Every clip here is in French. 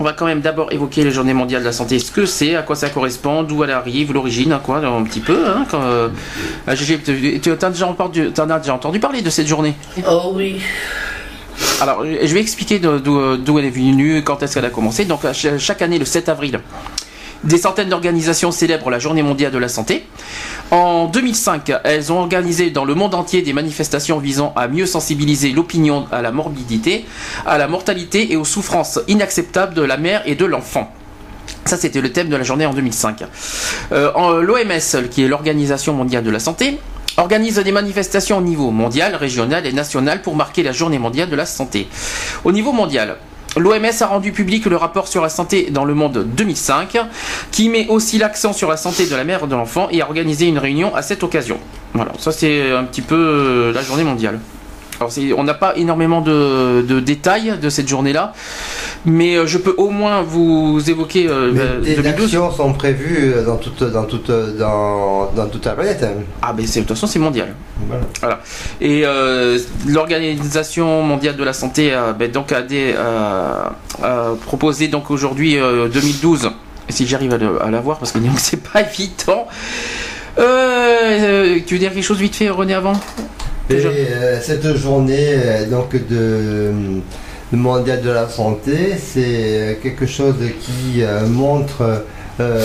On va quand même d'abord évoquer les journées mondiales de la santé, ce que c'est, à quoi ça correspond, d'où elle arrive, l'origine, à quoi, un petit peu. Hein, quand, euh, ah, tu déjà, entendu- t'en as déjà entendu parler de cette journée? Oh oui. Alors, je vais expliquer de- d'où elle est venue, quand est-ce qu'elle a commencé. Donc, chaque année, le 7 avril, des centaines d'organisations célèbrent la Journée mondiale de la santé. En 2005, elles ont organisé dans le monde entier des manifestations visant à mieux sensibiliser l'opinion à la morbidité, à la mortalité et aux souffrances inacceptables de la mère et de l'enfant. Ça, c'était le thème de la journée en 2005. Euh, L'OMS, qui est l'Organisation mondiale de la santé, organise des manifestations au niveau mondial, régional et national pour marquer la journée mondiale de la santé. Au niveau mondial, l'OMS a rendu public le rapport sur la santé dans le monde 2005, qui met aussi l'accent sur la santé de la mère et de l'enfant et a organisé une réunion à cette occasion. Voilà, ça c'est un petit peu euh, la journée mondiale. Alors, on n'a pas énormément de, de détails de cette journée-là, mais euh, je peux au moins vous évoquer euh, euh, des 2012. actions sont prévues dans toute, dans toute, dans, dans toute la planète. hein. Ah, mais c'est- de toute façon, c'est mondial. Voilà. Voilà. Et euh, l'Organisation mondiale de la santé euh, ben, donc a, des, euh, a proposé donc aujourd'hui euh, 2012, si j'arrive à, la voir parce que c'est pas évident. Euh, euh, tu veux dire quelque chose vite fait, René, avant? Et euh, cette journée euh, donc de, de mondial de la santé, c'est quelque chose qui euh, montre euh,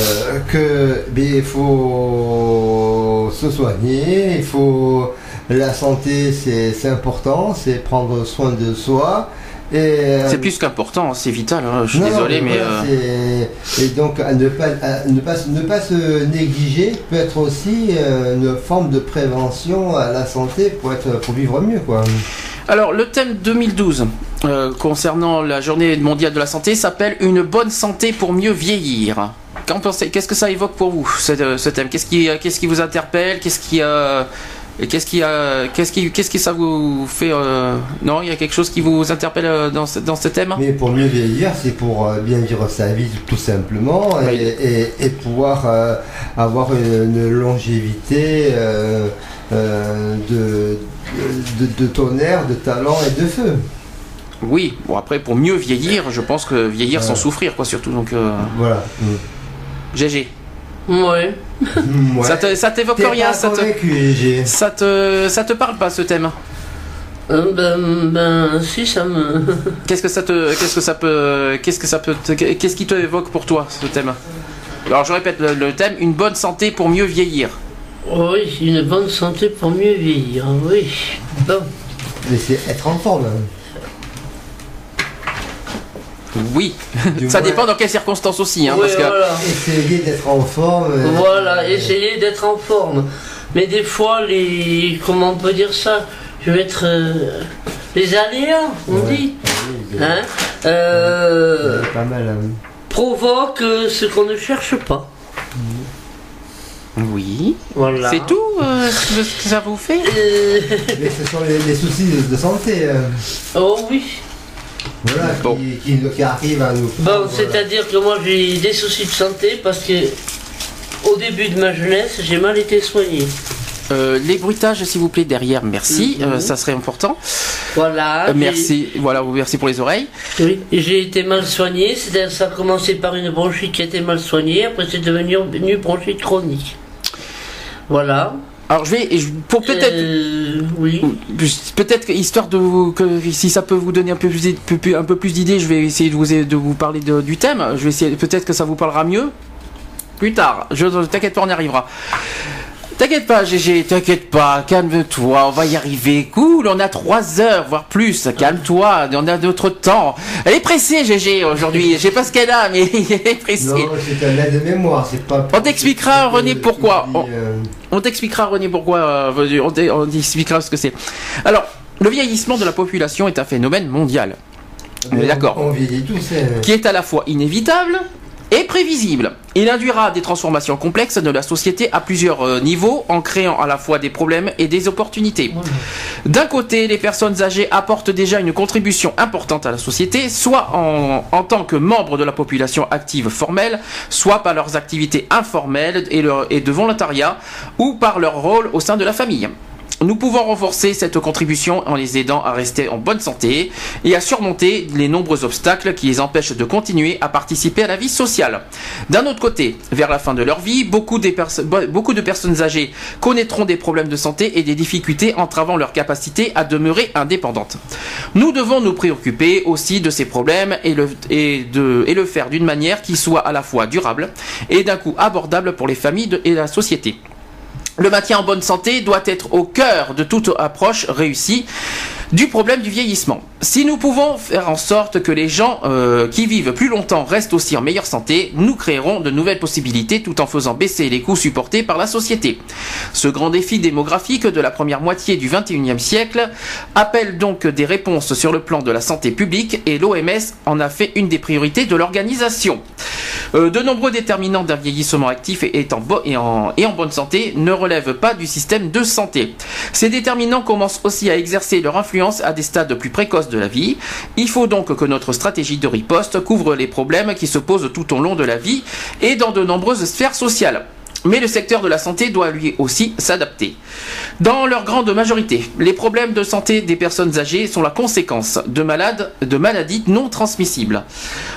que ben, il faut se soigner, il faut la santé c'est important, c'est prendre soin de soi. Et, euh, C'est plus qu'important, c'est vital, hein, je suis non, désolé, mais... euh, c'est- Et donc, à ne, pas, à ne, pas, ne pas se négliger peut être aussi euh, une forme de prévention à la santé pour, être, pour vivre mieux. Quoi. Alors, le thème 2012 euh, concernant la journée mondiale de la santé s'appelle Une bonne santé pour mieux vieillir. Qu'est-ce que ça évoque pour vous, ce, ce thème? Qu'est-ce qui, qu'est-ce qui vous interpelle? Qu'est-ce qui, euh, et qu'est-ce qui, euh, qu'est-ce qui, qu'est-ce qui ça vous fait euh, Non, il y a quelque chose qui vous interpelle euh, dans ce, dans ce thème? Mais pour mieux vieillir, c'est pour euh, bien vivre sa vie tout simplement et, Oui. et- et pouvoir euh, avoir une, une longévité euh, euh, de, de, de tonnerre, de talent et de feu. Oui. Bon, après, pour mieux vieillir, je pense que vieillir sans souffrir, quoi, surtout. Donc, euh, Voilà. GG. Ouais. Ouais. Ça te- ça t'évoque rien pas ça te, ça te, ça te parle pas ce thème Euh, ben, ben, si, ça me. Qu'est-ce que ça te, qu'est-ce que ça peut, qu'est-ce que ça peut, te- qu'est-ce qui te évoque pour toi ce thème Alors je répète le, le thème une bonne santé pour mieux vieillir. Oui, une bonne santé pour mieux vieillir. Oui. Bon. Mais c'est être en forme. hein. Oui, Du ça moins, dépend dans quelles circonstances aussi, hein, Oui, parce que voilà. Essayer d'être en forme. euh, Voilà, essayer d'être en forme. Mais des fois, les. Comment on peut dire ça? Je vais être. euh, les aléas, on Ouais. dit. oui, Hein? euh, c'est pas mal. hein. provoque euh, ce qu'on ne cherche pas. oui, Voilà. c'est tout euh, ce que ça vous fait? Euh, Mais ce sont les, les soucis de, de santé. hein. oh oui. Voilà, Bon. qui, qui, qui arrivent à nous. Bon, c'est-à-dire que moi j'ai des soucis de santé parce que au début de ma jeunesse, j'ai mal été soigné. Euh, les bruitages, s'il vous plaît, derrière, merci, Mhm. euh, ça serait important. Voilà. Euh, merci, voilà, merci pour les oreilles. Oui, j'ai été mal soigné, c'est-à-dire ça a commencé par une bronchite qui a été mal soignée, après c'est devenu une bronchite chronique. Voilà. Alors je vais, je- pour peut-être. Euh, oui. Peut-être que, histoire de vous, que si ça peut vous donner un peu plus, peu plus- un peu plus d'idées, je vais essayer de vous, de vous parler de- du thème. Je vais essayer, peut-être que ça vous parlera mieux plus tard. Je t'inquiète pas, on y arrivera. T'inquiète pas, GG, t'inquiète pas, calme-toi, on va y arriver. Cool, on a trois heures, voire plus. Calme-toi, on a notre temps. Elle est pressée, GG, aujourd'hui. Je sais pas ce qu'elle a, mais elle est pressée. Non, c'est un aide-mémoire, c'est pas. On t'expliquera, René, pourquoi. On- euh, On t'expliquera, René, pourquoi. euh, on t'expliquera ce que c'est. Alors, le vieillissement de la population est un phénomène mondial. On est d'accord. On vieillit tous. hein. Qui est à la fois inévitable et prévisible. Il induira des transformations complexes de la société à plusieurs euh, niveaux en créant à la fois des problèmes et des opportunités. D'un côté, les personnes âgées apportent déjà une contribution importante à la société, soit en, en tant que membres de la population active formelle, soit par leurs activités informelles et, leur- et de volontariat, ou par leur rôle au sein de la famille. Nous pouvons renforcer cette contribution en les aidant à rester en bonne santé et à surmonter les nombreux obstacles qui les empêchent de continuer à participer à la vie sociale. D'un autre côté, vers la fin de leur vie, beaucoup, de personnes âgées connaîtront des problèmes de santé et des difficultés entravant leur capacité à demeurer indépendantes. Nous devons nous préoccuper aussi de ces problèmes et le, faire d'une manière qui soit à la fois durable et d'un coût abordable pour les familles et la société. Le maintien en bonne santé doit être au cœur de toute approche réussie du problème du vieillissement. Si nous pouvons faire en sorte que les gens euh, qui vivent plus longtemps restent aussi en meilleure santé, nous créerons de nouvelles possibilités tout en faisant baisser les coûts supportés par la société. Ce grand défi démographique de la première moitié du 21e siècle appelle donc des réponses sur le plan de la santé publique et l'OMS en a fait une des priorités de l'organisation. Euh, de nombreux déterminants d'un vieillissement actif et, en- et en bonne santé ne relèvent pas du système de santé. Ces déterminants commencent aussi à exercer leur influence à des stades plus précoces de la vie. Il faut donc que notre stratégie de riposte couvre les problèmes qui se posent tout au long de la vie et dans de nombreuses sphères sociales. Mais le secteur de la santé doit lui aussi s'adapter. Dans leur grande majorité, les problèmes de santé des personnes âgées sont la conséquence de, malades, de maladies non transmissibles.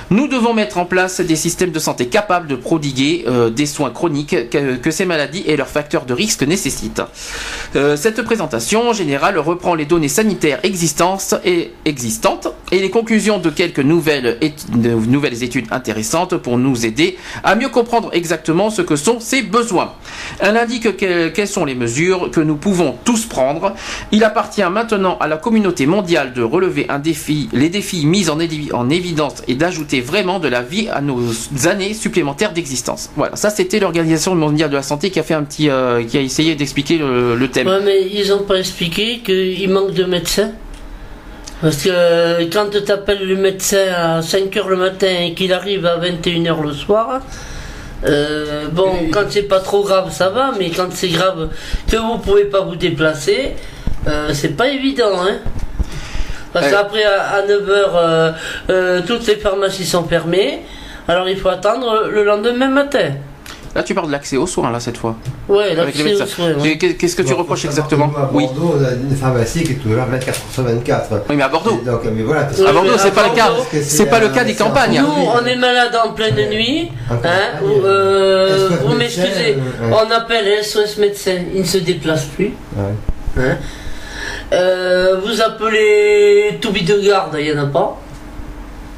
Nous devons mettre en place des systèmes de santé capables de prodiguer euh, des soins chroniques que, ces maladies et leurs facteurs de risque nécessitent. Euh, cette présentation générale reprend les données sanitaires existantes et, existantes et les conclusions de quelques nouvelles, nouvelles études intéressantes pour nous aider à mieux comprendre exactement ce que sont ces besoins. Elle indique que- quelles sont les mesures que nous pouvons tous prendre. Il appartient maintenant à la communauté mondiale de relever un défi, les défis mis en, évi- en évidence et d'ajouter vraiment de la vie à nos années supplémentaires d'existence. Voilà, ça c'était l'Organisation mondiale de la santé qui a fait un petit, euh, qui a essayé d'expliquer le, thème. Ouais, mais ils ont pas expliqué qu'il manque de médecins. Parce que quand tu appelles le médecin à 5h le matin et qu'il arrive à 21h le soir, euh, bon, quand c'est pas trop grave, ça va, mais quand c'est grave que vous pouvez pas vous déplacer, euh, c'est pas évident, hein. Parce Ouais. qu'après, à, 9h, toutes les pharmacies sont fermées, alors il faut attendre le lendemain matin. Là tu parles de l'accès aux soins là cette fois. Ouais, là, Avec les c'est médecins. au soin, ouais. Qu'est-ce que tu Bon, reproches exactement Oui. À Bordeaux, on a une pharmacie qui est toujours 24 sur 24. Oui, mais à Bordeaux. Donc, mais voilà, Oui, À Bordeaux, c'est pas le cas. C'est pas le cas des campagnes. Nous, on est malade en pleine nuit. En Hein, ou, euh, vous m'excusez, euh, ouais. on appelle SOS médecin, il ne se déplace plus. Ouais. Hein. Euh, vous appelez Toubi de garde, il n'y en a pas.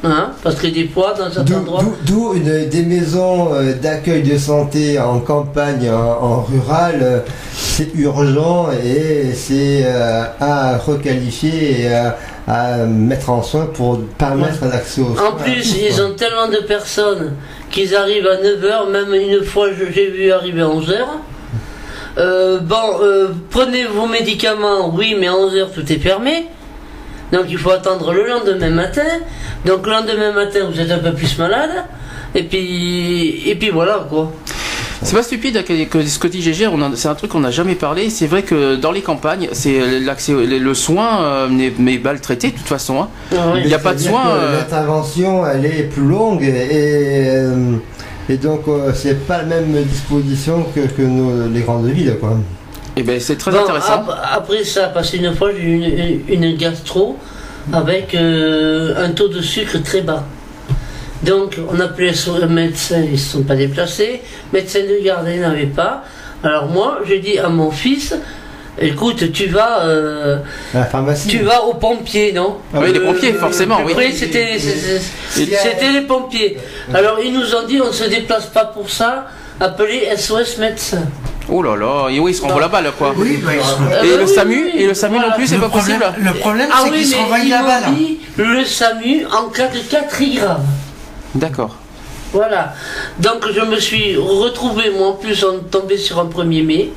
Hein, parce que des fois, dans certains D'où- endroits. d'où- des maisons euh, d'accueil de santé en campagne, en, en rural, euh, c'est urgent et c'est euh, à requalifier et à, à mettre en soin pour permettre un accès aux soins. En plus, ils ont tellement de personnes qu'ils arrivent à 9h, même une fois je- j'ai vu arriver à 11h. Euh, bon, euh, prenez vos médicaments, oui, mais à 11h tout est fermé. Donc il faut attendre le lendemain matin. Donc le lendemain matin, vous êtes un peu plus malade. Et puis, et puis voilà quoi. C'est pas stupide que, que ce que dit GG, on en- c'est un truc qu'on n'a jamais parlé. C'est vrai que dans les campagnes, c'est l'accès, le, le soin euh, n'est mal traité de toute façon. hein. Ah ouais. Il y a pas de soin, euh. L'intervention, elle est plus longue et, euh, et donc euh, c'est pas la même disposition que, que nos- les grandes villes. Quoi. Et ben c'est très Bon, intéressant. ap- après ça, parce qu'une fois j'ai eu une, une gastro avec euh, un taux de sucre très bas. Donc on appelait le médecin, ils ne se sont pas déplacés. Médecin de garde, il n'avait pas. Alors moi, j'ai dit à mon fils, écoute, tu vas, euh, À la pharmacie. tu vas aux pompiers, non? Ah oui, les pompiers, forcément, oui. Oui, c'était c'était les pompiers. Alors ils nous ont dit, on ne se déplace pas pour ça, appelez SOS médecin. Oh là là, et oui, ils se renvoient la balle quoi. Oui, bah, ils sont- Ah Et bah le oui, SAMU, oui, et le SAMU non plus, c'est le pas problème, possible. le problème, Ah c'est oui, qu'ils se renvoient balle. dit le SAMU en cas de cas très grave. D'accord. Voilà. Donc je me suis retrouvé, moi en plus, on est tombé sur un 1er mai.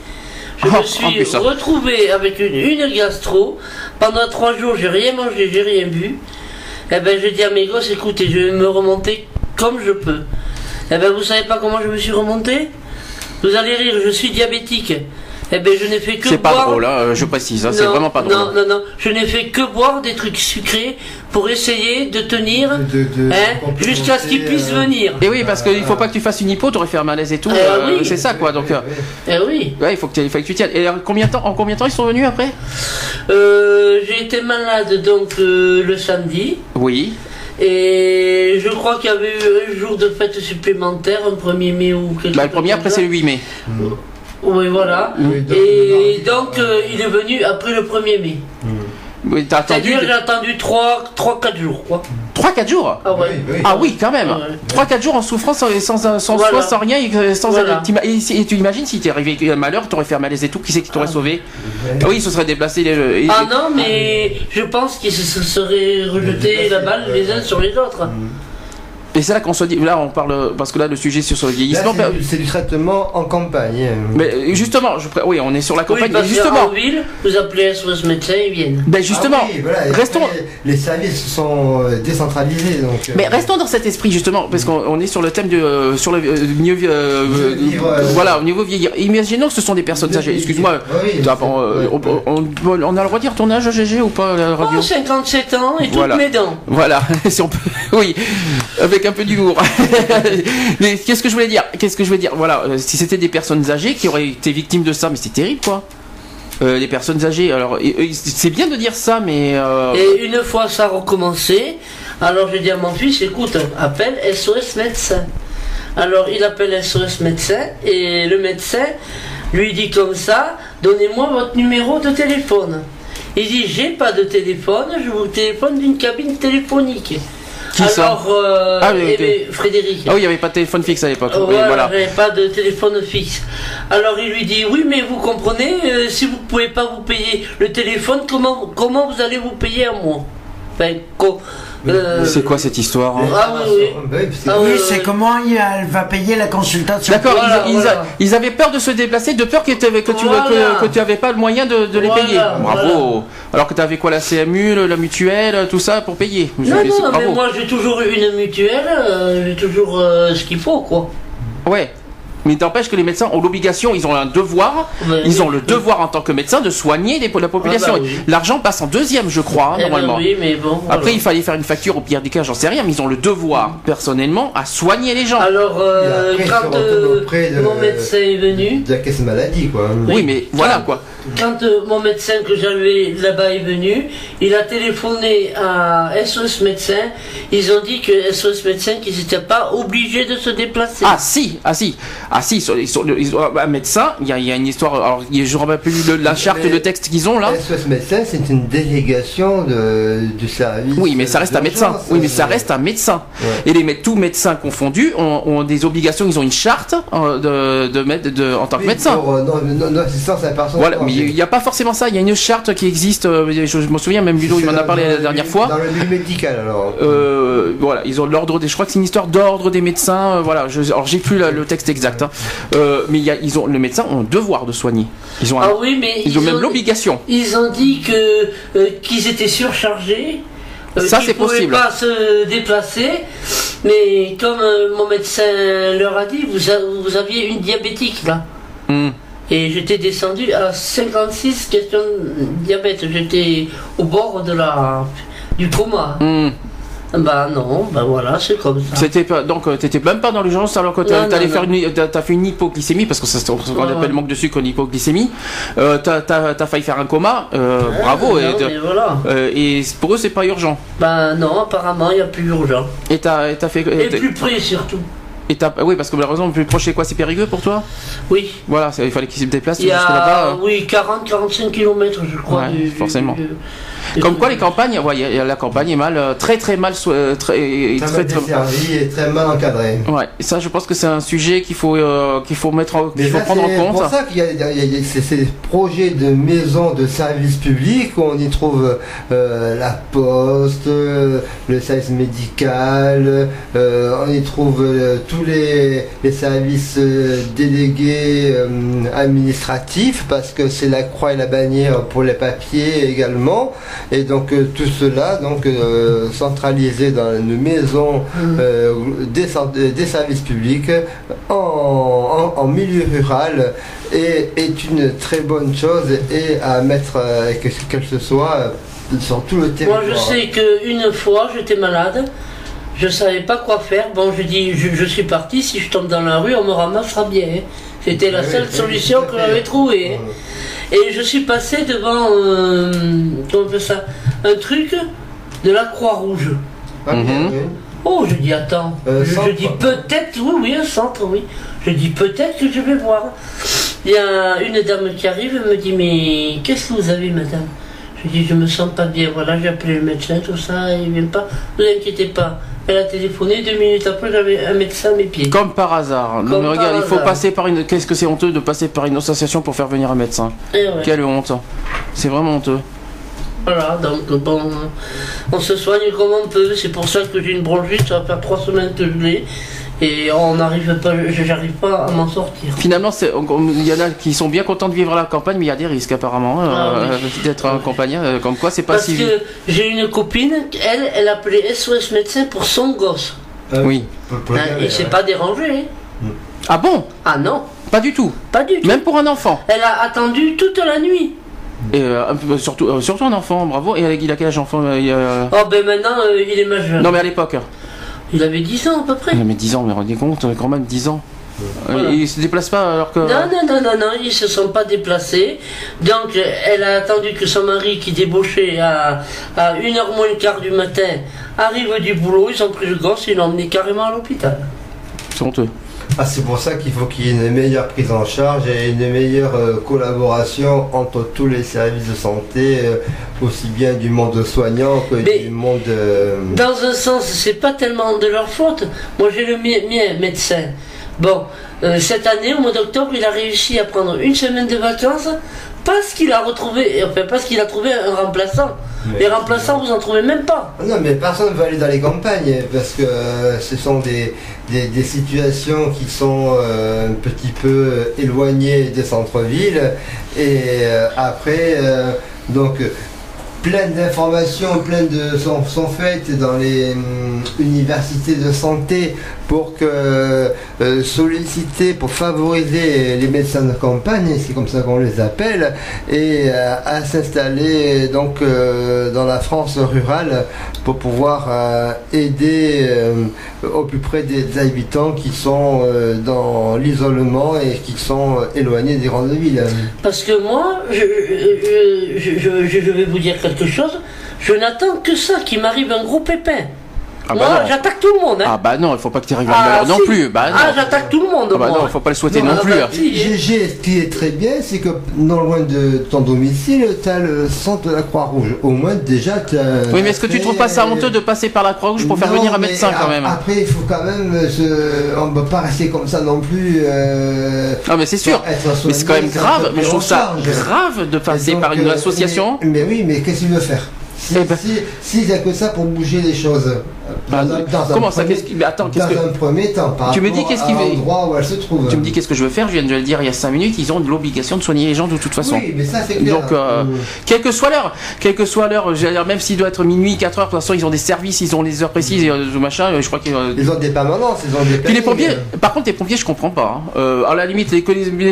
Je Oh, en me suis retrouvé avec une, une gastro. Pendant trois jours, j'ai rien mangé, j'ai rien bu. Eh ben, je dis à mes gosses, écoutez, je vais me remonter comme je peux. Eh ben, vous savez pas comment je me suis remonté? Vous allez rire, je suis diabétique. Eh ben, je n'ai fait que C'est pas boire. drôle, hein, euh, je précise, hein, c'est vraiment pas drôle. Non, non, non, je n'ai fait que boire des trucs sucrés pour essayer de tenir hein, jusqu'à ce qu'il puisse euh, venir. Et oui, parce qu'il faut pas que tu fasses une hypo, t'aurais fait un malaise et tout. Eh euh, oui. C'est ça quoi. Donc, euh, Eh oui. ouais, il faut que, tu- il faut que tu tiennes. Et en combien de temps, en combien de temps ils sont venus après? Euh, j'ai été malade donc euh, le samedi. Oui. Et je crois qu'il y avait eu un jour de fête supplémentaire, un 1er mai ou quelque Bah, le chose premier après c'est le 8 mai. Oui, voilà. Donc, Et donc, euh, il est venu après le 1er mai. Oui, t'as attendu C'est-à-dire, j'ai attendu 3-4 jours, quoi. 3-4 jours Ah ouais. Oui, oui. Ah oui, quand même. Ouais. 3-4 jours en souffrance sans, sans, sans Voilà. sans rien, et sans Voilà. t'ima- et, tu imagines si t'es arrivé un malheur, t'aurais fait un malaise et tout, qui c'est qui t'aurait sauvé? Ah Oui, il se serait déplacé. Les, et- Ah non, mais je pense qu'ils se se seraient rejetés la balle les uns sur les autres. Et c'est là qu'on se dit, là on parle, parce que là le sujet c'est sur le Là, vieillissement. c'est du- c'est du traitement en campagne. Mais euh, justement, je, pré- oui, on est sur la campagne. justement, qu'en ville, vous appelez SOS médecin, ils viennent. ben justement, Ah oui, voilà, et restons. les services sont euh, décentralisés. Donc, euh, Mais restons dans cet esprit justement, parce qu'on on est sur le thème de euh, sur le euh, mieux euh, voilà au niveau vieillir. Imaginons que ce sont des personnes âgées. Excuse-moi. Oui, euh, on, on- on a le droit de dire ton âge GG ou pas la radio Oh, 57 ans et toutes Voilà. mes dents. Voilà, si on peut, oui, avec un peu d'humour. qu'est-ce que je voulais dire? Qu'est-ce que je voulais dire? Voilà, euh, si c'était des personnes âgées qui auraient été victimes de ça, mais c'est terrible quoi. Euh, les personnes âgées, alors et c'est bien de dire ça, mais euh, Et une fois ça recommencé, alors j'ai dit à mon fils, écoute, appelle SOS médecin. Alors il appelle SOS médecin et le médecin lui dit comme ça, donnez-moi votre numéro de téléphone. Il dit, j'ai pas de téléphone, je vous téléphone d'une cabine téléphonique. Qui Alors, euh, Ah oui, Frédéric. ah oui, il n'y avait pas de téléphone fixe à l'époque. Oui, Voilà, voilà. j'avais pas de téléphone fixe. Alors il lui dit oui mais vous comprenez euh, si vous pouvez pas vous payer le téléphone comment comment vous allez vous payer à moi? Enfin, euh, C'est quoi cette histoire hein Ah oui, oui. Bah oui, parce que- Ah Oui, c'est oui. comment il- elle va payer la consultation. D'accord, Voilà, ils, ils- voilà. ils avaient peur de se déplacer, de peur que tu avais, que tu, Voilà. que, que tu avais pas le moyen de, de les Voilà, payer. Bravo. Alors que tu avais quoi la CMU, le- la mutuelle, tout ça pour payer? Non, non, mais moi j'ai toujours eu une mutuelle, euh, j'ai toujours euh, ce qu'il faut quoi. Ouais. Mais t'empêche que les médecins ont l'obligation, ils ont un devoir, ils ont le devoir en tant que médecin de soigner les- la population. Ah bah oui. L'argent passe en deuxième, je crois, hein, Eh ben normalement. oui, mais bon. Après, il fallait faire une facture au pire des cas, j'en sais rien, mais ils ont le devoir, personnellement, à soigner les gens. Alors, euh, quand euh, de- mon médecin est venu, de la caisse maladie, quoi. oui, mais voilà quoi. Quand euh, mon médecin que j'avais là-bas est venu, il a téléphoné à SOS médecin. Ils ont dit que SOS médecin qu'ils n'étaient pas obligés de se déplacer. Ah si, ah si, ah si, sur- ont- un médecin, il y, a- il y a une histoire, alors je ne me rappelle plus le- la charte, Mais- le texte qu'ils ont là. SOS médecin, c'est une délégation de, du service. Oui, mais ça reste un médecin. Oui, mais ça reste un médecin. Ouais. Et les tous médecins confondus ont, ont des obligations. Ils ont une charte euh, de, de, mettre- de- en tant que médecin. pour, euh, non, non, non, assistance à la personne. Voilà, mais. Il n'y a pas forcément ça. Il y a une charte qui existe. euh, Je, je me souviens, même Ludo, il m'en a parlé la dernière fois. Dans le milieu médical, alors. Euh, voilà, ils ont l'ordre des. Je crois que c'est une histoire d'ordre des médecins. euh, voilà, je, alors j'ai plus la- le texte exact, hein. Euh, mais il y a, ils ont, les médecins ont le devoir de soigner. Ils ont, un- Ah oui, mais ils ont même l'obligation. Ils ont dit que euh, qu'ils étaient surchargés. euh, Ça, qu'ils c'est pouvaient possible. pas se déplacer, mais comme euh, mon médecin leur a dit, vous, a- vous aviez une diabétique là. Hmm. Et j'étais descendu à 56 questions de diabète. J'étais au bord de la du coma. Hmm. Bah non, bah voilà, c'est comme ça. C'était pas, donc euh, t'étais même pas dans l'urgence alors que t'as- faire une, t'as, fait une hypoglycémie parce que ça c'est qu'on appelle ouais. manque de sucre, une hypoglycémie. Euh, t'as, failli faire un coma. euh, Ah, bravo. non, et, voilà. euh, pour eux c'est pas urgent. Bah non, apparemment il n'y a plus urgent. Et t'as, fait. Et plus près surtout. Et t'as- oui parce que malheureusement le plus proche c'est quoi C'est Périgueux pour toi? Oui. Voilà, c'est- il fallait qu'ils se déplacent Il y jusque a, là-bas. euh. oui, 40-45 km, je crois. Ouais, du- forcément. du- du- Comme quoi les campagnes, ouais, y a- y a la campagne est mal, euh, très très mal, euh, très, Très très, mal très, et très mal encadré. Ouais, et ça je pense que c'est un sujet qu'il faut euh, qu'il faut mettre en, qu'il Mais faut ça, prendre en c'est compte. pour ça qu'il y a, il y a- il y a ces, ces projets de maisons de services publics où on y trouve euh, la poste, euh, le service médical, euh, on y trouve euh, tous les, les services euh, délégués euh, administratifs, parce que c'est la croix et la bannière pour les papiers également. Et donc euh, tout cela, donc centralisé dans une maison euh, des, services publics en, en- en milieu rural est, est une très bonne chose et à mettre que, que ce soit sur tout le Moi, territoire. je sais qu'une fois, j'étais malade. Je savais pas quoi faire. Bon, je dis, je, je suis parti. Si je tombe dans la rue, on me ramassera bien. hein. C'était la Oui, seule oui, solution que j'avais trouvée. hein. Et je suis passé devant, euh, comment on appelle ça, un truc de la Croix-Rouge. Ah, bien, Mhm. Oh, je dis attends. Euh, je, je dis peut-être, oui, oui, un centre, oui. Je dis peut-être que je vais voir. Il y a une dame qui arrive, elle me dit mais qu'est-ce que vous avez, madame? Je dis je me sens pas bien. Voilà, j'ai appelé le médecin, tout ça, il vient pas. Ne vous inquiétez pas. Elle a téléphoné deux minutes après, j'avais un médecin à mes pieds. Comme par hasard. Non, mais regarde, il faut hasard. passer par une. Qu'est-ce que c'est honteux de passer par une association pour faire venir un médecin ouais. Quelle honte. C'est vraiment honteux. Voilà, donc bon, on se soigne comme on peut. C'est pour ça que j'ai une bronchite, ça va faire trois semaines que je l'ai. Et on n'arrive pas, j'arrive pas à m'en sortir. Finalement, c'est- il y en a qui sont bien contents de vivre à la campagne, mais il y a des risques apparemment hein, Ah oui. euh, d'être un compagnon. euh, Comme quoi, c'est pas Parce si. que j'ai une copine, elle, elle appelait SOS médecin pour son gosse. Oui. Pour- Hein, s'est ouais. pas dérangé. hein. Ah bon? Ah non, Pas du tout. pas du tout. Même pour un enfant. Elle a attendu toute la nuit. Et euh, surtout, euh, surtout un enfant. Bravo. Et il a quel âge enfant euh, il y a- Oh ben maintenant, euh, il est majeur. Non, mais à l'époque. Il avait 10 ans à peu près. Il avait 10 ans, mais rendez compte, quand même 10 ans. Euh, Voilà. Il se déplace pas alors que. Non, non, non, non, non, ils se sont pas déplacés. Donc, elle a attendu que son mari, qui débauchait à, à 1h moins le quart du matin, arrive du boulot. Ils ont pris le gosse et l'ont emmené carrément à l'hôpital. C'est honteux. Ah, c'est pour ça qu'il faut qu'il y ait une meilleure prise en charge et une meilleure euh, collaboration entre tous les services de santé, euh, aussi bien du monde soignant que Mais- du monde. euh, Dans un sens, c'est pas tellement de leur faute. Moi, j'ai le mien, mien, médecin. Bon, cette année, au mois d'octobre, il a réussi à prendre une semaine de vacances parce qu'il a retrouvé, enfin, parce qu'il a trouvé un remplaçant. Mais- Les remplaçants, vous en trouvez même pas. Non, mais personne ne va aller dans les campagnes parce que euh, ce sont des, des, des situations qui sont euh, un petit peu euh, éloignées des centres-villes. Et euh, après, donc, plein d'informations, plein de sont, sont faites dans les hum, universités de santé pour euh, solliciter, pour favoriser les médecins de campagne, c'est comme ça qu'on les appelle, et euh, à s'installer donc euh, dans la France rurale pour pouvoir aider au plus près des, habitants qui sont dans l'isolement et qui sont éloignés des grandes villes. Parce que moi, je- je- je vais vous dire quelque chose. Je n'attends que ça, qu'il m'arrive un gros pépin. Ah moi, bah non. j'attaque tout le monde. Hein. Ah bah non, il faut pas que tu arrives à Ah, malheur non plus. Bah non. Ah, j'attaque tout le monde. Ah bah moi. non, faut pas le souhaiter Non, non ah plus. bah, hein. si. GG, ce qui est très bien, c'est que non loin de ton domicile, tu as le centre de la Croix-Rouge. Au moins, déjà, tu Oui, mais est-ce que tu trouves pas ça honteux de passer par la Croix-Rouge pour faire venir un médecin quand même Après, il faut quand même se. On ne peut pas rester comme ça non plus. euh, Non, mais c'est sûr. Mais c'est quand même grave. Mais je trouve ça grave de passer par une euh, association. Mais, mais oui, mais qu'est-ce qu'il veut faire? Si, Eh ben- si, s'il n'y a que ça pour bouger les choses. Bah, dans dans comment ça premier- attends, qu'est-ce Dans que- un premier temps, par Tu me dis qu'est-ce qu'il où elle se trouve. Tu me dis qu'est-ce que je veux faire Je viens de le dire il y a 5 minutes. Ils ont l'obligation de soigner les gens de toute façon. Oui, mais ça c'est clair. Donc, euh, Mm. quelle que soit l'heure, quelle que soit l'heure, même s'il doit être minuit, 4 heures, de toute façon, ils ont des services, ils ont les heures précises, et euh, machin, euh, je crois que. euh, Ils ont des permanences, ils ont des Puis les pompiers, par contre, les pompiers, je comprends pas. hein. Euh, à la limite, les,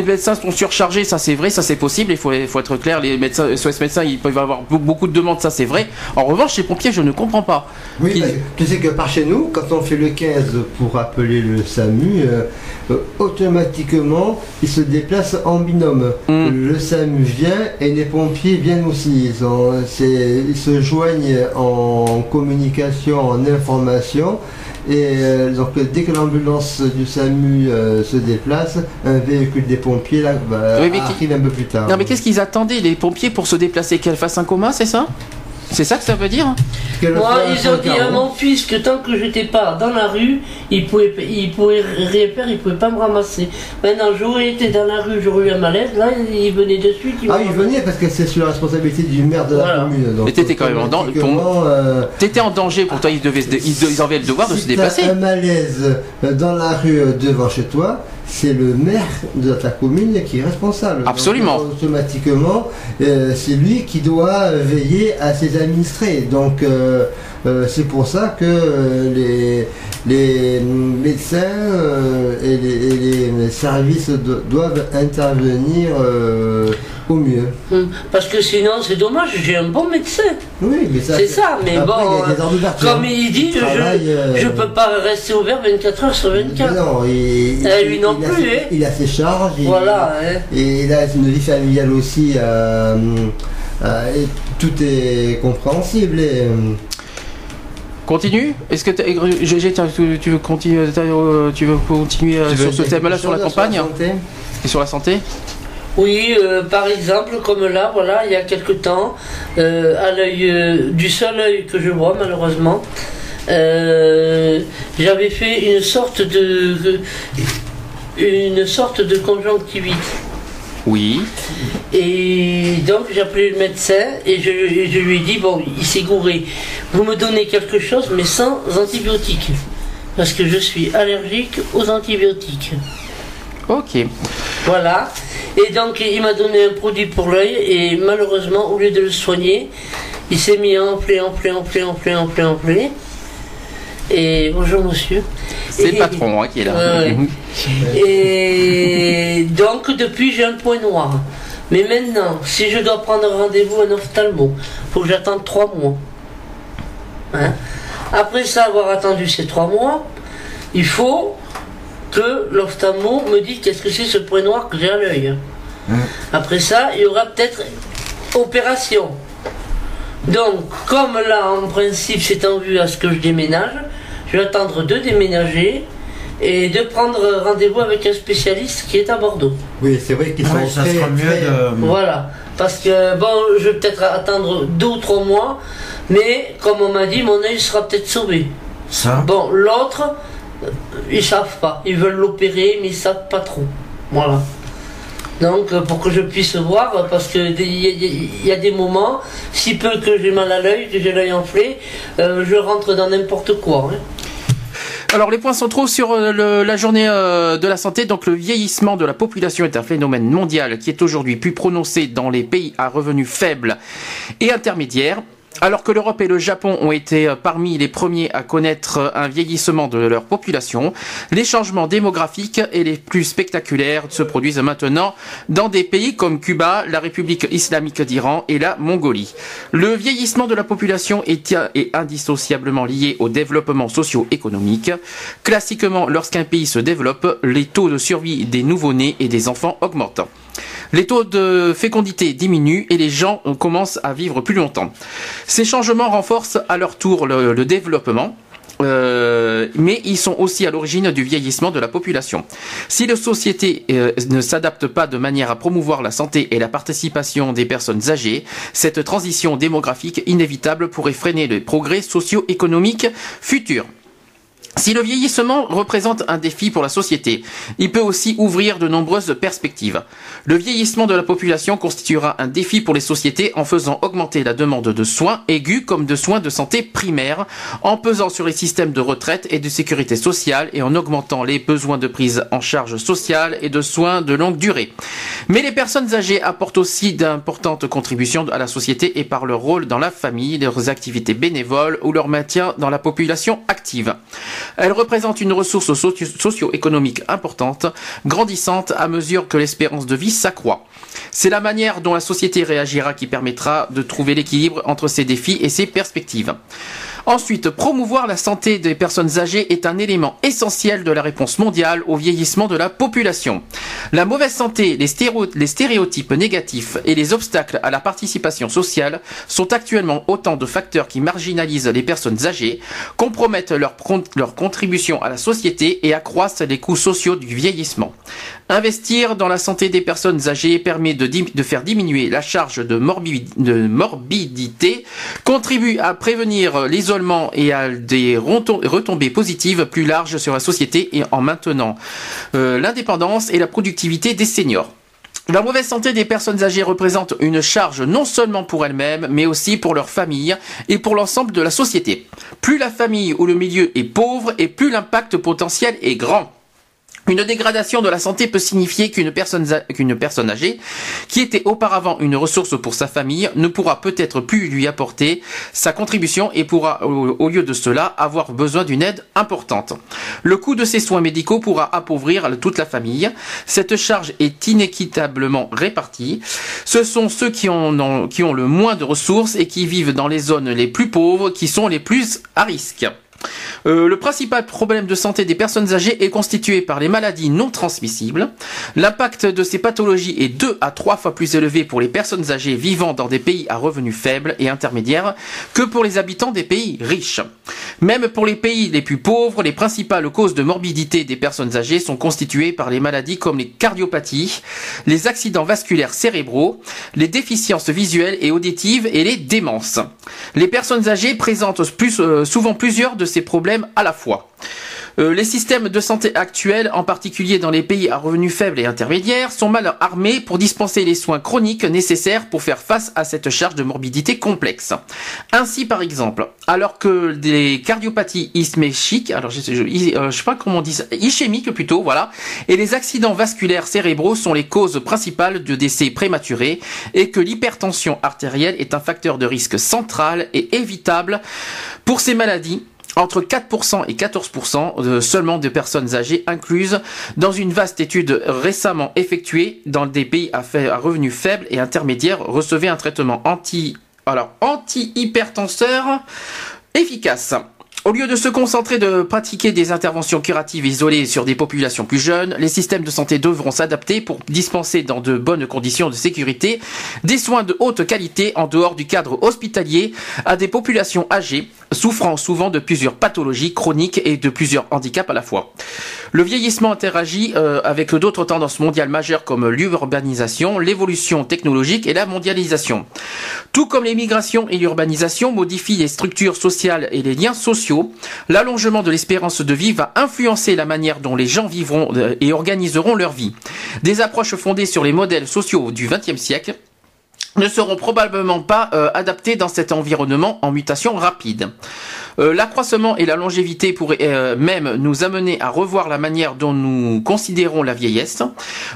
médecins sont surchargés, ça c'est vrai, ça c'est possible. Il faut, être clair. Les médecins, SOS médecins, ils peuvent avoir be- beaucoup de demandes, ça c'est vrai. En revanche, les pompiers, je ne comprends pas. Oui, Sais que par chez nous, quand on fait le 15 pour appeler le SAMU, euh, euh, automatiquement, ils se déplacent en binôme. Mm. Le SAMU vient et les pompiers viennent aussi. Ils, ont- c'est- ils se joignent en communication, en information. Et euh, donc dès que l'ambulance du SAMU euh, se déplace, un véhicule des pompiers là, Oui, qui- arrive un peu plus tard. Non, mais qu'est-ce qu'ils attendaient, les pompiers, pour se déplacer? Qu'elle fasse un coma, c'est ça? C'est ça que ça veut dire le Moi, ils ont dit à Carreau- mon fils que tant que j'étais pas dans la rue, il pouvait, il pouvait rien faire, il pouvait pas me ramasser. Maintenant, j'aurais été dans la rue, j'aurais eu un malaise, là, il venait de suite. il Ah, m'a il venait parce que c'est sur la responsabilité du maire de la Voilà. commune. donc Et t'étais quand même en dan- automatiquement, euh, T'étais en danger, pour toi ils, devaient, se dé- ils, ils avaient le devoir de si se déplacer. un malaise euh, dans la rue euh, devant chez toi, c'est le maire de ta commune qui est responsable. Absolument. Donc, automatiquement, euh, c'est lui qui doit euh, veiller à ses administrés. Donc, euh, c'est pour ça que euh, les, les médecins euh, et, les, et les services do- doivent intervenir au mieux. Hum, Parce que sinon, c'est dommage, j'ai un bon médecin. Oui, mais ça. C'est ça, mais Après, bon, il a. Comme il dit, travaille, je, je peux pas rester ouvert 24 heures sur 24. Non, il, Eh, lui non il a plus, ses- hein. il a ses charges. il- Voilà, hein. Et il a une vie familiale aussi. euh, euh, et tout est compréhensible. Et, euh, Continue Est-ce que GG, t'as- tu, veux continuer, euh, tu veux continuer euh, veux sur ce thème-là sur la campagne santé et sur la santé Oui, euh, par exemple, comme là, voilà, il y a quelque temps, euh, à l'œil, euh, du seul œil que je vois malheureusement, euh, j'avais fait une sorte de, une sorte de conjonctivite. Oui. Et donc j'ai appelé le médecin et je, je lui ai dit, bon, il s'est gouré, vous me donnez quelque chose mais sans antibiotiques. Parce que je suis allergique aux antibiotiques. Ok. Voilà. Et donc il m'a donné un produit pour l'œil et malheureusement, au lieu de le soigner, il s'est mis à enfler, enfler, enfler, enfler, enfler, enfler. Et bonjour monsieur. C'est le patron hein, qui est là. Ouais. Et donc depuis j'ai un point noir. Mais maintenant, si je dois prendre rendez-vous à un ophtalmo, faut que j'attende trois mois. Hein? Après ça, avoir attendu ces trois mois, il faut que l'ophtalmo me dise qu'est-ce que c'est ce point noir que j'ai à l'œil. Après ça, il y aura peut-être opération. Donc, comme là, en principe, c'est en vue à ce que je déménage, je vais attendre de déménager et de prendre rendez-vous avec un spécialiste qui est à Bordeaux. Oui, c'est vrai qu'ils sont Ouais, ça très, sera mieux très- de. Voilà. Parce que, bon, je vais peut-être attendre deux ou trois mois, mais comme on m'a dit, mon œil sera peut-être sauvé. Ça Bon, l'autre, euh, ils savent pas. Ils veulent l'opérer, mais ils savent pas trop. Voilà. Donc, euh, pour que je puisse voir, parce que des- il y, a- il y a des moments, si peu que j'ai mal à l'œil, que j'ai l'œil enflé, euh, je rentre dans n'importe quoi. hein. Alors les points centraux sur euh, la journée euh, de la santé, donc le vieillissement de la population est un phénomène mondial qui est aujourd'hui plus prononcé dans les pays à revenus faibles et intermédiaires. Alors que l'Europe et le Japon ont été euh, parmi les premiers à connaître euh, un vieillissement de leur population, les changements démographiques et les plus spectaculaires se produisent maintenant dans des pays comme Cuba, la République islamique d'Iran et la Mongolie. Le vieillissement de la population est, indissociablement lié au développement socio-économique. Classiquement, lorsqu'un pays se développe, les taux de survie des nouveau-nés et des enfants augmentent. Les taux de fécondité diminuent et les gens commencent à vivre plus longtemps. Ces changements renforcent à leur tour le, le développement. euh, mais ils sont aussi à l'origine du vieillissement de la population. Si la société euh, ne s'adapte pas de manière à promouvoir la santé et la participation des personnes âgées, cette transition démographique inévitable pourrait freiner les progrès socio-économiques futurs. Si le vieillissement représente un défi pour la société, il peut aussi ouvrir de nombreuses perspectives. Le vieillissement de la population constituera un défi pour les sociétés en faisant augmenter la demande de soins aigus comme de soins de santé primaires, en pesant sur les systèmes de retraite et de sécurité sociale et en augmentant les besoins de prise en charge sociale et de soins de longue durée. Mais les personnes âgées apportent aussi d'importantes contributions à la société et par leur rôle dans la famille, leurs activités bénévoles ou leur maintien dans la population active. Elles représentent une ressource socio- socio-économique importante, grandissante à mesure que l'espérance de vie s'accroît. C'est la manière dont la société réagira qui permettra de trouver l'équilibre entre ces défis et ces perspectives. Ensuite, promouvoir la santé des personnes âgées est un élément essentiel de la réponse mondiale au vieillissement de la population. La mauvaise santé, les, stéréo- les stéréotypes négatifs et les obstacles à la participation sociale sont actuellement autant de facteurs qui marginalisent les personnes âgées, compromettent leur, con- leur contribution à la société et accroissent les coûts sociaux du vieillissement. Investir dans la santé des personnes âgées permet de, faire diminuer la charge de, de morbidité, contribue à prévenir l'isolement et à des retom- retombées positives plus larges sur la société et en maintenant euh, l'indépendance et la productivité des seniors. La mauvaise santé des personnes âgées représente une charge non seulement pour elles-mêmes, mais aussi pour leur famille et pour l'ensemble de la société. Plus la famille ou le milieu est pauvre et plus l'impact potentiel est grand. Une dégradation de la santé peut signifier qu'une personne, qu'une personne âgée, qui était auparavant une ressource pour sa famille, ne pourra peut-être plus lui apporter sa contribution et pourra, au, lieu de cela, avoir besoin d'une aide importante. Le coût de ces soins médicaux pourra appauvrir toute la famille. Cette charge est inéquitablement répartie. Ce sont ceux qui ont le moins de ressources et qui vivent dans les zones les plus pauvres qui sont les plus à risque. Euh, le principal problème de santé des personnes âgées est constitué par les maladies non transmissibles. L'impact de ces pathologies est deux à trois fois plus élevé pour les personnes âgées vivant dans des pays à revenus faibles et intermédiaires que pour les habitants des pays riches. Même pour les pays les plus pauvres, les principales causes de morbidité des personnes âgées sont constituées par les maladies comme les cardiopathies, les accidents vasculaires cérébraux, les déficiences visuelles et auditives et les démences. Les personnes âgées présentent euh, souvent plusieurs de ces problèmes à la fois. Euh, les systèmes de santé actuels, en particulier dans les pays à revenus faibles et intermédiaires, sont mal armés pour dispenser les soins chroniques nécessaires pour faire face à cette charge de morbidité complexe. Ainsi, par exemple, alors que des cardiopathies ischémiques, alors je, euh, je sais pas comment on dit ça, ischémiques plutôt, voilà, et les accidents vasculaires cérébraux sont les causes principales de décès prématurés et que l'hypertension artérielle est un facteur de risque central et évitable pour ces maladies entre 4% et 14% de- seulement de personnes âgées incluses dans une vaste étude récemment effectuée dans des pays à revenus faibles et intermédiaires recevaient un traitement anti alors anti-hypertenseur efficace. Au lieu de se concentrer de pratiquer des interventions curatives isolées sur des populations plus jeunes, les systèmes de santé devront s'adapter pour dispenser dans de bonnes conditions de sécurité des soins de haute qualité en dehors du cadre hospitalier à des populations âgées, souffrant souvent de plusieurs pathologies chroniques et de plusieurs handicaps à la fois. Le vieillissement interagit euh, avec d'autres tendances mondiales majeures comme l'urbanisation, l'évolution technologique et la mondialisation. Tout comme les migrations et l'urbanisation modifient les structures sociales et les liens sociaux, l'allongement de l'espérance de vie va influencer la manière dont les gens vivront euh, et organiseront leur vie. Des approches fondées sur les modèles sociaux du XXe siècle ne seront probablement pas euh, adaptés dans cet environnement en mutation rapide. Euh, L'accroissement et la longévité pourraient euh, même nous amener à revoir la manière dont nous considérons la vieillesse,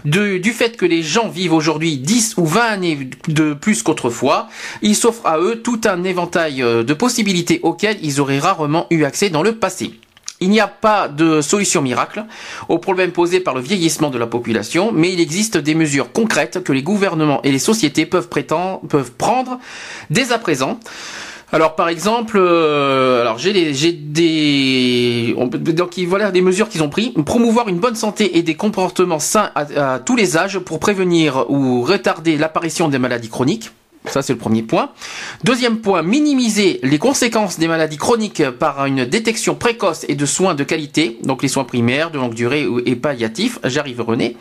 du fait que les gens vivent aujourd'hui 10 ou 20 années de plus qu'autrefois, il s'offre à eux tout un éventail de possibilités auxquelles ils auraient rarement eu accès dans le passé. Il n'y a pas de solution miracle au problème posé par le vieillissement de la population, mais il existe des mesures concrètes que les gouvernements et les sociétés peuvent, prendre dès à présent. Alors par exemple, euh, alors j'ai des, j'ai des, donc il- voilà des mesures qu'ils ont pris, promouvoir une bonne santé et des comportements sains à tous les âges pour prévenir ou retarder l'apparition des maladies chroniques. Ça, c'est le premier point. Deuxième point, minimiser les conséquences des maladies chroniques par une détection précoce et de soins de qualité, donc les soins primaires, de longue durée et palliatifs. J'arrive, René.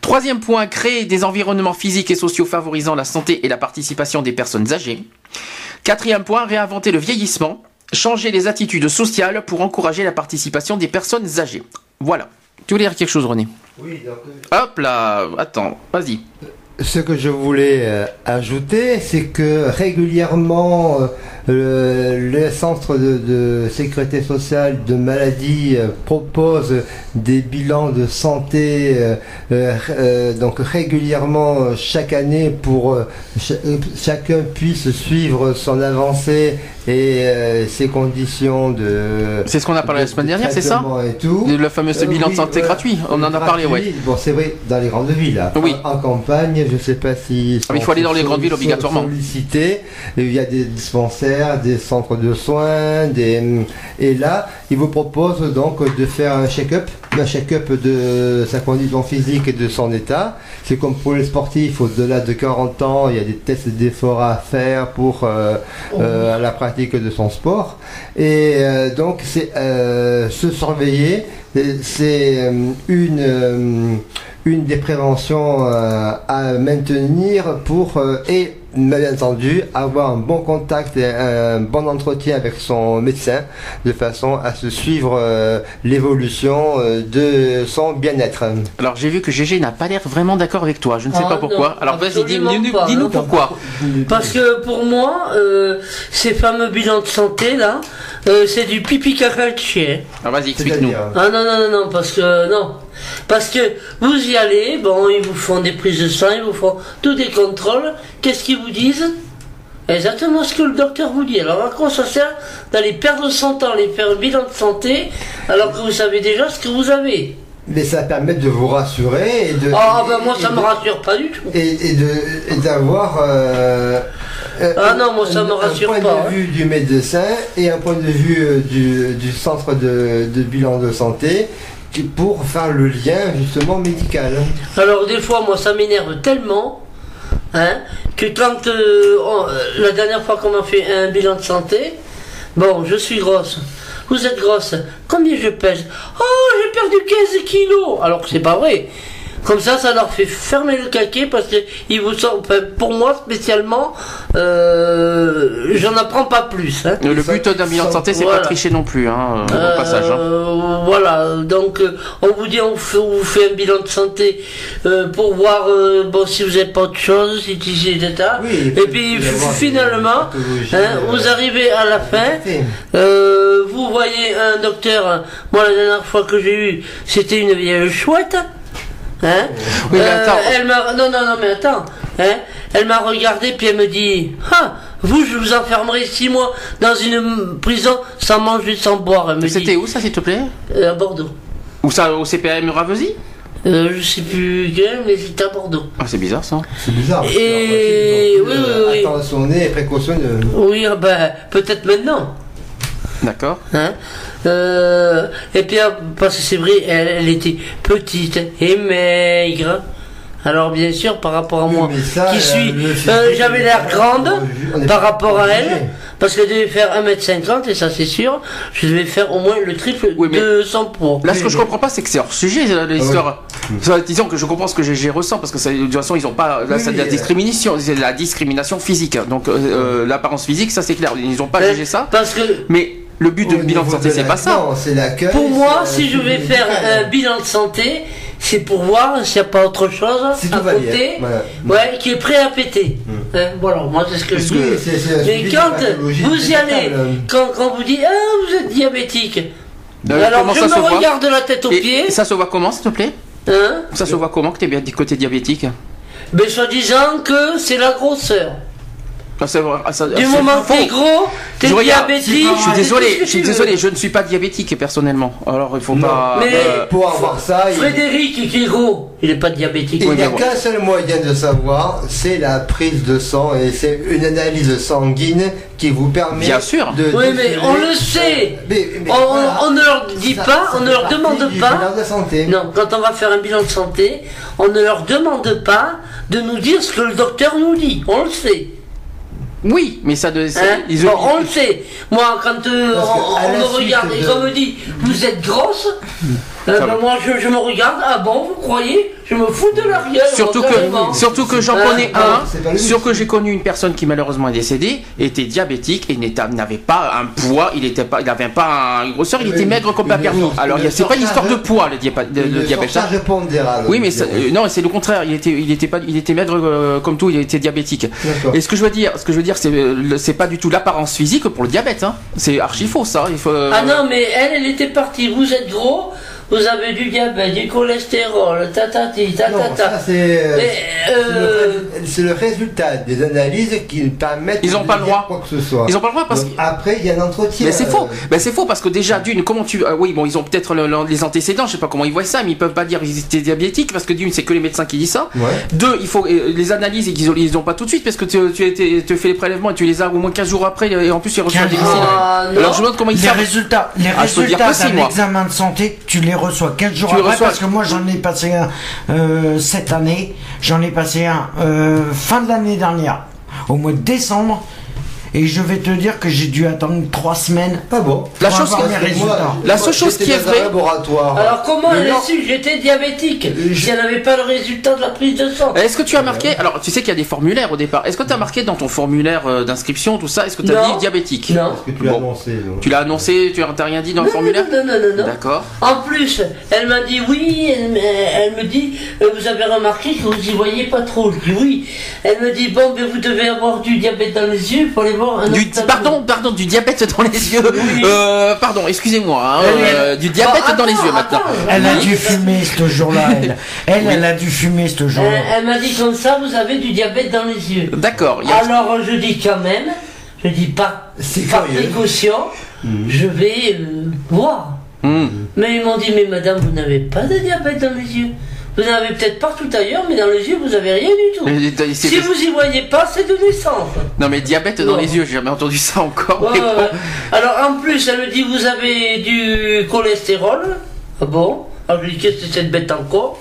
Troisième point, créer des environnements physiques et sociaux favorisant la santé et la participation des personnes âgées. Quatrième point, réinventer le vieillissement, changer les attitudes sociales pour encourager la participation des personnes âgées. Voilà. Tu voulais dire quelque chose, René? Oui, donc, euh, Hop là, attends, vas-y. Ce que je voulais euh, ajouter, c'est que régulièrement, euh, le, le centre de, de sécurité sociale de maladie euh, propose des bilans de santé euh, euh, donc régulièrement chaque année pour euh, chacun puisse suivre son avancée et ses conditions de C'est ce qu'on a parlé la semaine dernière, c'est ça traitement et tout. Le fameux bilan de santé gratuit, on en a parlé, ouais. Bon, c'est vrai, dans les grandes villes. là. Oui. En, en campagne, je sais pas si. Ah, mais il faut aller dans les grandes villes obligatoirement. Sollicité. Il y a des dispensaires des centres de soins, des... et là, il vous propose donc de faire un check-up, un check-up de sa condition physique et de son état. C'est comme pour les sportifs, au-delà de 40 ans, il y a des tests d'effort à faire pour euh, euh, la pratique de son sport. Et euh, donc, c'est se surveiller, c'est- une, une des préventions à maintenir pour, euh, et bien entendu, avoir un bon contact et un bon entretien avec son médecin de façon à se suivre euh, l'évolution euh, de son bien-être. Alors j'ai vu que GG n'a pas l'air vraiment d'accord avec toi. Je ne sais Ah, pas pourquoi. non, Alors vas-y, dis-nous pourquoi. Parce que pour moi, euh, ces fameux bilans de santé là, euh, c'est du pipi caca de chien. Alors vas-y, explique-nous. Ah non, non, non, non, parce que non. Parce que vous y allez, bon, ils vous font des prises de sang, ils vous font tous des contrôles. Qu'est-ce qu'ils vous disent? Exactement ce que le docteur vous dit. Alors à quoi ça sert d'aller perdre son temps, aller faire un bilan de santé, alors que vous savez déjà ce que vous avez? Mais ça permet de vous rassurer et de. Ah ben moi ça de- me rassure pas du tout. Et, et de d'avoir. euh, Ah non, moi, ça un- me rassure Un point pas, hein. de vue du médecin et un point de vue euh, du, du centre de, de bilan de santé pour faire le lien justement médical. Alors des fois, moi, ça m'énerve tellement, hein, que quand euh, euh, la dernière fois qu'on m'a fait un bilan de santé, bon, je suis grosse. Vous êtes grosse. Combien je pèse? Oh, j'ai perdu 15 kilos. Alors que c'est pas vrai. Comme ça, ça leur fait fermer le caquet parce que ils vous sortent. enfin, pour moi spécialement, euh, j'en apprends pas plus. Hein. Le but d'un bilan de santé, c'est Voilà. pas tricher non plus, hein, au Euh, passage. hein. Voilà, donc euh, on vous dit on, fait, on vous fait un bilan de santé euh, pour voir euh, bon, si vous n'avez pas autre chose, si si, etc. Oui, Et puis finalement, hein, euh, vous arrivez à la fin, euh, vous voyez un docteur, moi la dernière fois que j'ai eu, c'était une vieille chouette. Hein Oui, mais Euh, attends. elle m'a non non non mais attends hein elle m'a regardé puis elle me dit ah vous je vous enfermerai six mois dans une prison sans manger sans boire elle me C'était dit où ça, s'il te plaît? Euh, à Bordeaux Ou ça, au CPM Ravesi euh, je sais plus quel mais c'était à Bordeaux Ah, c'est bizarre ça. C'est bizarre. Et- donc, oui, euh, oui, oui. Attentionné et précautionneux. oui ah ben peut-être maintenant D'accord. Hein Euh, et puis, ah, parce que c'est vrai, elle, elle était petite et maigre. Alors, bien sûr, par rapport à moi, Oui, mais ça, qui euh, suis, euh, j'avais l'air grande par rapport à elle, parce qu'elle devait faire 1m50, et ça c'est sûr, je devais faire au moins le triple Oui, mais- de son poids. Là, ce que je comprends pas, c'est que c'est hors sujet Ah l'histoire. Ça, Disons que je comprends ce que GG ressent parce que ça- de toute façon, ils ont pas. Là, Oui, c'est de la discrimination, c'est de la discrimination physique. Donc, euh, l'apparence physique, ça c'est clair. Ils ont pas jugé ça. Parce que Mais le but du Au bilan de santé, c'est pas ça. Non, c'est l'accueil. pour moi, si je vais faire un bilan de santé, c'est pour voir s'il n'y a pas autre chose à côté, ouais, qui est prêt à péter. Hein, voilà, moi c'est ce que je dis. Mais de quand vous y allez, quand, quand vous dites Ah, vous êtes diabétique, alors comment je ça me se voit regarde de la tête aux Et pieds, ça se voit comment, s'il te plaît hein, Ça se voit comment que t'es bien du côté diabétique mais soi-disant que c'est la grosseur. Ah, ah, ça- Du c'est moment que t'es gros, t'es diabétique. Je suis désolé, je suis désolé, je ne suis pas diabétique personnellement. Alors il faut Non. pas. Mais- euh, Pour avoir ça, il- Frédéric qui est gros, il n'est pas diabétique. il n'y a qu'un seul moyen de savoir, c'est la prise de sang et c'est une analyse sanguine qui vous permet Bien sûr. de. Oui, mais on le sait. Mais- mais On, voilà. on ne leur dit Ça- pas, ça on ne leur demande du pas. bilan de santé. Non, quand on va faire un bilan de santé, on ne leur demande pas de nous dire ce que le docteur nous dit. On le sait. Oui, mais ça de. c'est- Hein ils- Bon, on le sait. Moi, quand euh, on, me regarde et qu'on me dit vous êtes grosse, euh, ben moi je, je me regarde. Ah bon, vous croyez? Je me fous de leur gueule. Surtout que, surtout que j'en connais non, un, c'est pas lui. sur que j'ai connu une personne qui malheureusement est décédée, était diabétique et n'avait pas un poids, il était pas, il n'avait pas une grosseur, il était maigre comme pas permis. Alors c'est pas une histoire de poids le, diabète. ça. Oui, mais euh, non, c'est le contraire. Il était, il était pas, il était maigre euh, comme tout. Il était diabétique. Et ce que je veux dire, ce que je veux dire, c'est, euh, le- c'est pas du tout l'apparence physique pour le diabète. Hein. C'est archi faux ça. Il faut. euh, Ah non, mais elle, elle était partie. Vous êtes gros, vous avez du diabète, du cholestérol, tatati, Non, ça tatata. c'est euh, Mais, le euh, le résultat des analyses qui permettent Ils ont de pas le droit. quoi que ce soit. Ils ont pas le droit parce Donc, que. après il y a un entretien. Mais c'est euh, faux. Ben c'est faux parce que déjà d'une, comment tu, euh, oui bon ils ont peut-être le- le- les antécédents, je sais pas comment ils voient ça, mais ils peuvent pas dire qu'ils étaient diabétiques parce que d'une c'est que les médecins qui disent ça. Ouais. Deux, il faut euh, les analyses et qu'ils ont- ils ont pas tout de suite parce que tu, tu, tu- tu fais les prélèvements et tu les as au moins 15 jours après et en plus reçois 15 des. Ah. Alors je me demande comment ils Les savent. résultats, les Ah, résultats d'un examen de santé, tu les reçois 15 jours Tu après reçois- parce que moi j'en ai passé un euh, cette année, j'en ai passé un euh, fin de l'année dernière, au mois de décembre, et je vais te dire que j'ai dû attendre 3 semaines. Pas bon. La chose avoir qui- mes Moi, résultats. La seule chose qui est vraie- laboratoire. Alors comment Le elle a su que j'étais diabétique Je- si elle n'avait pas le résultat de la prise de sang Est-ce que tu as marqué Alors tu sais qu'il y a des formulaires au départ. Est-ce que tu as marqué dans ton formulaire euh, d'inscription tout ça Est-ce que tu as Non. dit diabétique Non. Parce que tu l'as Bon. annoncé. donc. Tu l'as annoncé, tu n'as rien dit dans le formulaire non, non, non, non, non. D'accord. En plus, elle m'a dit oui, elle, me- elle me dit, euh, vous avez remarqué que vous y voyez pas trop. Je dis oui. Elle me dit, bon, ben vous devez avoir du diabète dans les yeux pour aller voir un Du, pardon, pardon, du diabète dans les yeux. Oui. Euh, pardon, excusez-moi. hein, euh, du diabète dans les attends, yeux maintenant. attends. Elle a Oui. dû fumer ce jour-là, elle. Elle, Oui. elle a dû fumer ce Elle, jour-là. elle m'a dit comme ça, vous avez du diabète dans les yeux. D'accord. a- Alors je dis quand même, je dis pas C'est par curieux. précaution, je vais euh, voir. Hmm. Mais ils m'ont dit, mais madame, vous n'avez pas de diabète dans les yeux. Vous en avez peut-être partout ailleurs, mais dans les yeux, vous avez rien du tout. Mais, Si vous y voyez pas, c'est de naissance. Non mais diabète dans les yeux, j'ai jamais entendu ça encore. Ouais, mais ouais, bon. ouais. Alors en plus, elle me dit, vous avez du cholestérol. Ah bon? Alors je dis, qu'est-ce que c'est cette bête encore?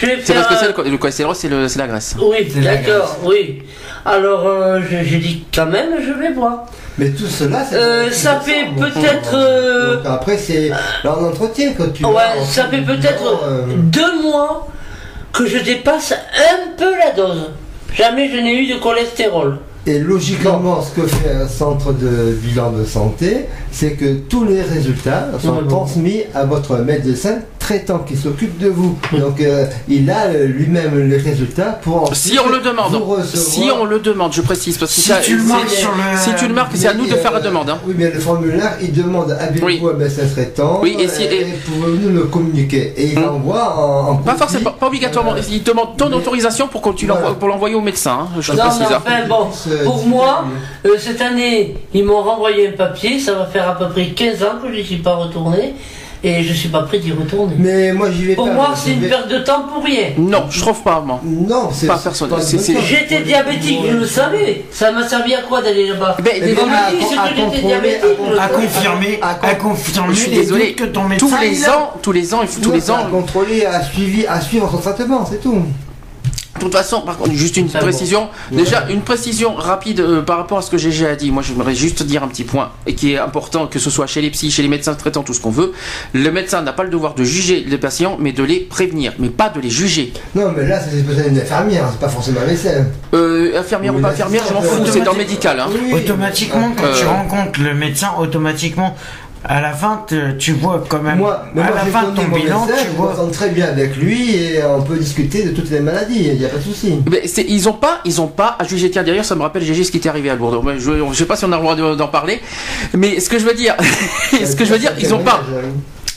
C'est parce que c'est le, le cholestérol, c'est la graisse. Oui, d'accord, oui. Alors euh, je- j'ai dit, quand même, je vais voir. Mais tout cela, c'est. Euh, ça fait peut-être, euh, après, c'est en entretien quand tu. Ouais, ça fait peut-être euh, deux mois que je dépasse un peu la dose. Jamais je n'ai eu de cholestérol. Et logiquement, ce que fait un centre de bilan de santé, c'est que tous les résultats sont transmis à votre médecin traitant qui s'occupe de vous. Donc euh, il a euh, lui-même les résultats pour. Si on le demande, vous recevoir- si on le demande, je précise parce que Si ça- tu le c'est- marques sur le- si tu le marques, c'est à nous de faire la euh, demande. hein. Oui, mais le formulaire, il demande avez-vous Oui. un médecin traitant Oui, et si- et, et- pouvez-vous nous le communiquer Et il Hmm. envoie en, en Pas copie, forcément, pas obligatoirement. euh, Il demande ton mais- autorisation pour que tu Voilà. pour l'envoyer au médecin. hein, je Non, précise. hein. enfin bon, Euh, pour moi, euh, cette année, ils m'ont renvoyé un papier, ça va faire à peu près 15 ans que je n'y suis pas retourné, et je suis pas prêt d'y retourner. Mais moi, j'y vais Pour pas. moi, je c'est une vais- perte de temps pour rien. Non, je trouve pas, moi. Non, c'est Pas personnel. J'étais diabétique, je le savais. Ça m'a servi à quoi d'aller là-bas? Ben, Eh des- ben, On me à- j'étais diabétique. à confirmer, à- à confirmer Je suis désolé. que ton médecin Tous les ans, tous les ans, il faut tous les à ans. contrôler, à suivre son traitement, c'est tout. De toute façon, par contre, juste une précision. Déjà, une précision rapide euh, par rapport à ce que j'ai déjà dit. Moi, j'aimerais juste dire un petit point et qui est important, que ce soit chez les psys, chez les médecins traitants, tout ce qu'on veut. Le médecin n'a pas le devoir de juger les patients, mais de les prévenir, mais pas de les juger. Non, mais là, c'est peut-être une infirmière, c'est pas forcément un médecin. Euh, infirmière Oui, ou pas mais infirmière, je m'en c'est- fous, c'est dans le médical. Hein. Oui. Automatiquement, quand tu Euh. rencontres le médecin, automatiquement, à la fin, te- tu vois quand même. Moi, à moi, la fin de ton bilan, médecin, tu je vois. m'entends très bien avec lui et on peut discuter de toutes les maladies, il n'y a pas de souci. Mais c'est- ils ont pas, ils ont pas à juger. Tiens, d'ailleurs, ça me rappelle GG ce qui était arrivé à Lourdes. Je, je sais pas si on a le droit de- d'en parler, mais ce que je veux dire, ce que je veux dire, ils ont pas.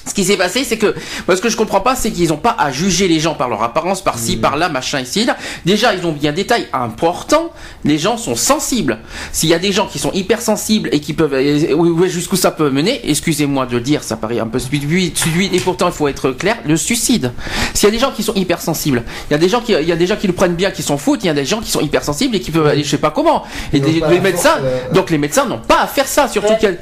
Ce qui s'est passé, c'est que moi, ce que je comprends pas, c'est qu'ils n'ont pas à juger les gens par leur apparence, par ci, par là, machin, ici, là. Déjà, ils ont bien un détail important. Les gens sont sensibles. S'il y a des gens qui sont hypersensibles et qui peuvent, oui, jusqu'où ça peut mener, excusez-moi de le dire, ça paraît un peu stupide, et pourtant il faut être clair, le suicide. S'il y a des gens qui sont hypersensibles, il y a des gens qui, il y a des gens qui le prennent bien, qui s'en foutent, il y a des gens qui sont hypersensibles et qui peuvent aller, je sais pas comment. Et des- les médecins, force, euh, donc les médecins n'ont pas à faire ça, surtout Ouais.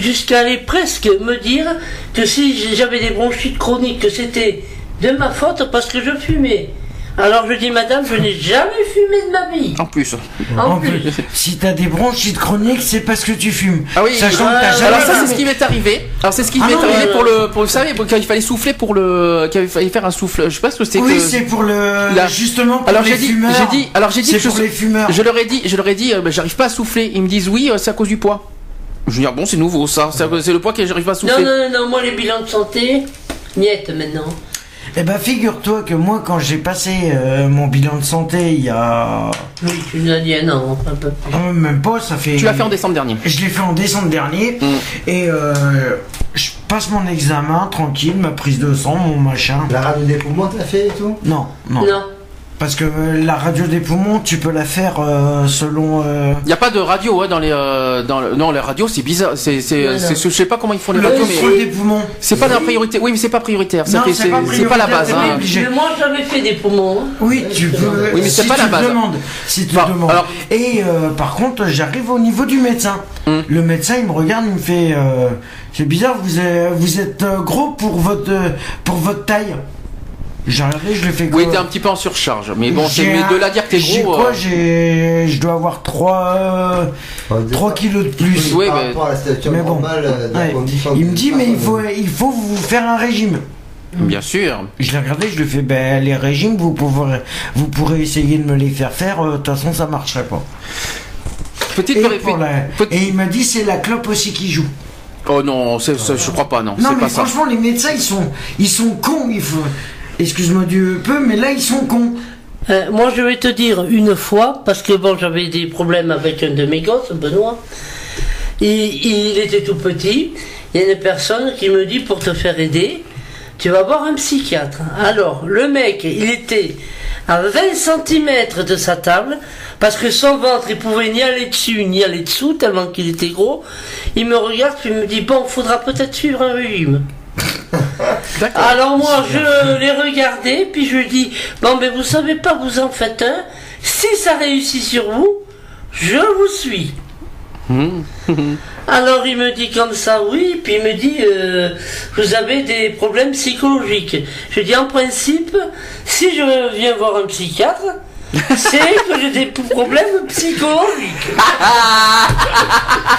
Jusqu'à aller presque me dire que si j'avais des bronchites chroniques, que c'était de ma faute parce que je fumais. Alors je dis, madame, je n'ai jamais fumé de ma vie. en plus. En, En plus. plus, si t'as des bronchites chroniques, c'est parce que tu fumes. Ah oui, Sachant que t'as jamais Alors ça c'est ce qui m'est arrivé. Alors c'est ce qui Ah m'est arrivé pour le pour vous savez quand il fallait souffler pour le qu'il fallait faire un souffle. Je sais pas ce que c'est Oui, que c'est pour le. Là. Justement pour Alors les j'ai dit fumeurs. j'ai dit alors j'ai dit que je pour les fumeurs. je leur ai dit je leur ai dit euh, bah, j'arrive pas à souffler. Ils me disent oui, euh, c'est à cause du poids. Je veux dire bon, c'est nouveau ça, c'est le poids que j'arrive pas à Non, souffler. non, non, non, moi les bilans de santé, niette maintenant. Eh ben, figure-toi que moi, quand j'ai passé euh, mon bilan de santé il y a. Oui, tu nous as dit un an, un peu plus. euh, même pas, ça fait. Tu l'as fait en décembre dernier. Je l'ai fait en décembre dernier. Mm. Et euh, je passe mon examen, tranquille, ma prise de sang, mon machin. La radio des poumons, t'as fait et tout? Non, non. Non. Parce que euh, la radio des poumons, tu peux la faire euh, selon. euh, Il n'y a pas de radio hein, dans les euh, dans le- non les radios c'est bizarre c'est c'est je sais pas comment ils font les le radios mais des poumons. c'est pas la priorité oui mais c'est pas prioritaire Non, c'est c'est pas c'est pas la base hein. Mais moi j'avais fait des poumons. hein. Oui, tu peux. Oui, mais c'est si pas tu la base. Demandes, si tu demandes. alors- Et euh, par contre, j'arrive au niveau du médecin. Hmm. Le médecin, il me regarde, il me fait. euh, c'est bizarre, vous êtes, vous êtes gros pour votre pour votre taille. J'ai regardé, je le fais oui t'es un petit peu en surcharge mais bon c'est mais de là à dire que t'es J'ai gros quoi euh, J'ai, je dois avoir 3 3 kilos de plus. Ouais, par mais- rapport à la stature Mais bon, normale euh, la Ouais. Il me dit, mais il faut, il faut vous faire un régime. bien sûr Je l'ai regardé, je lui fais, ben les régimes, vous pourrez, vous pourrez essayer de me les faire faire. euh, De toute façon, ça marcherait pas. petite Et, péri- pour la- petite- et il m'a dit, c'est la clope aussi qui joue. oh non c'est- je crois pas non, Non, mais pas ça franchement, les médecins, ils sont, ils sont cons. Il faut, excuse-moi du peu, mais là, ils sont cons. Euh, moi, je vais te dire une fois, parce que bon, j'avais des problèmes avec un de mes gosses, Benoît. Il, il était tout petit. Il y a une personne qui me dit pour te faire aider, tu vas voir un psychiatre. Alors, le mec, il était à 20 cm de sa table, parce que son ventre, il pouvait ni aller dessus ni aller dessous, tellement qu'il était gros. Il me regarde, puis il me dit, bon, faudra peut-être suivre un régime. Alors moi, je l'ai regardé, puis je lui dis, bon, mais vous savez pas, vous en faites un. Si ça réussit sur vous, je vous suis. Alors il me dit comme ça, oui, puis il me dit, euh, vous avez des problèmes psychologiques. Je dis, en principe, si je viens voir un psychiatre, c'est que j'ai des problèmes psychologiques.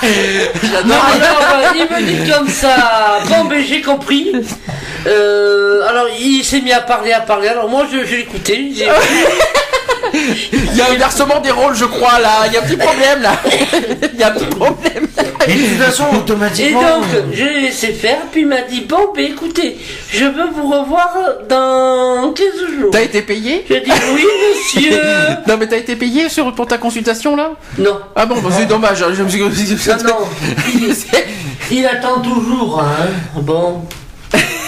Alors euh, il me dit comme ça, bon ben j'ai compris. Euh, alors il s'est mis à parler, à parler. Alors moi je, je l'écoutais. il y a un inversement des rôles je crois là il y a un petit problème là il y a un petit problème Et de toute façon, Et automatiquement. donc je l'ai laissé faire, puis il m'a dit bon ben écoutez, je veux vous revoir dans 15 jours. t'as été payé J'ai dit oui monsieur. non mais t'as été payé sur pour ta consultation là? Non, ah bon bah, c'est dommage hein, je me suis non, non. Il, il attend toujours, hein. Bon.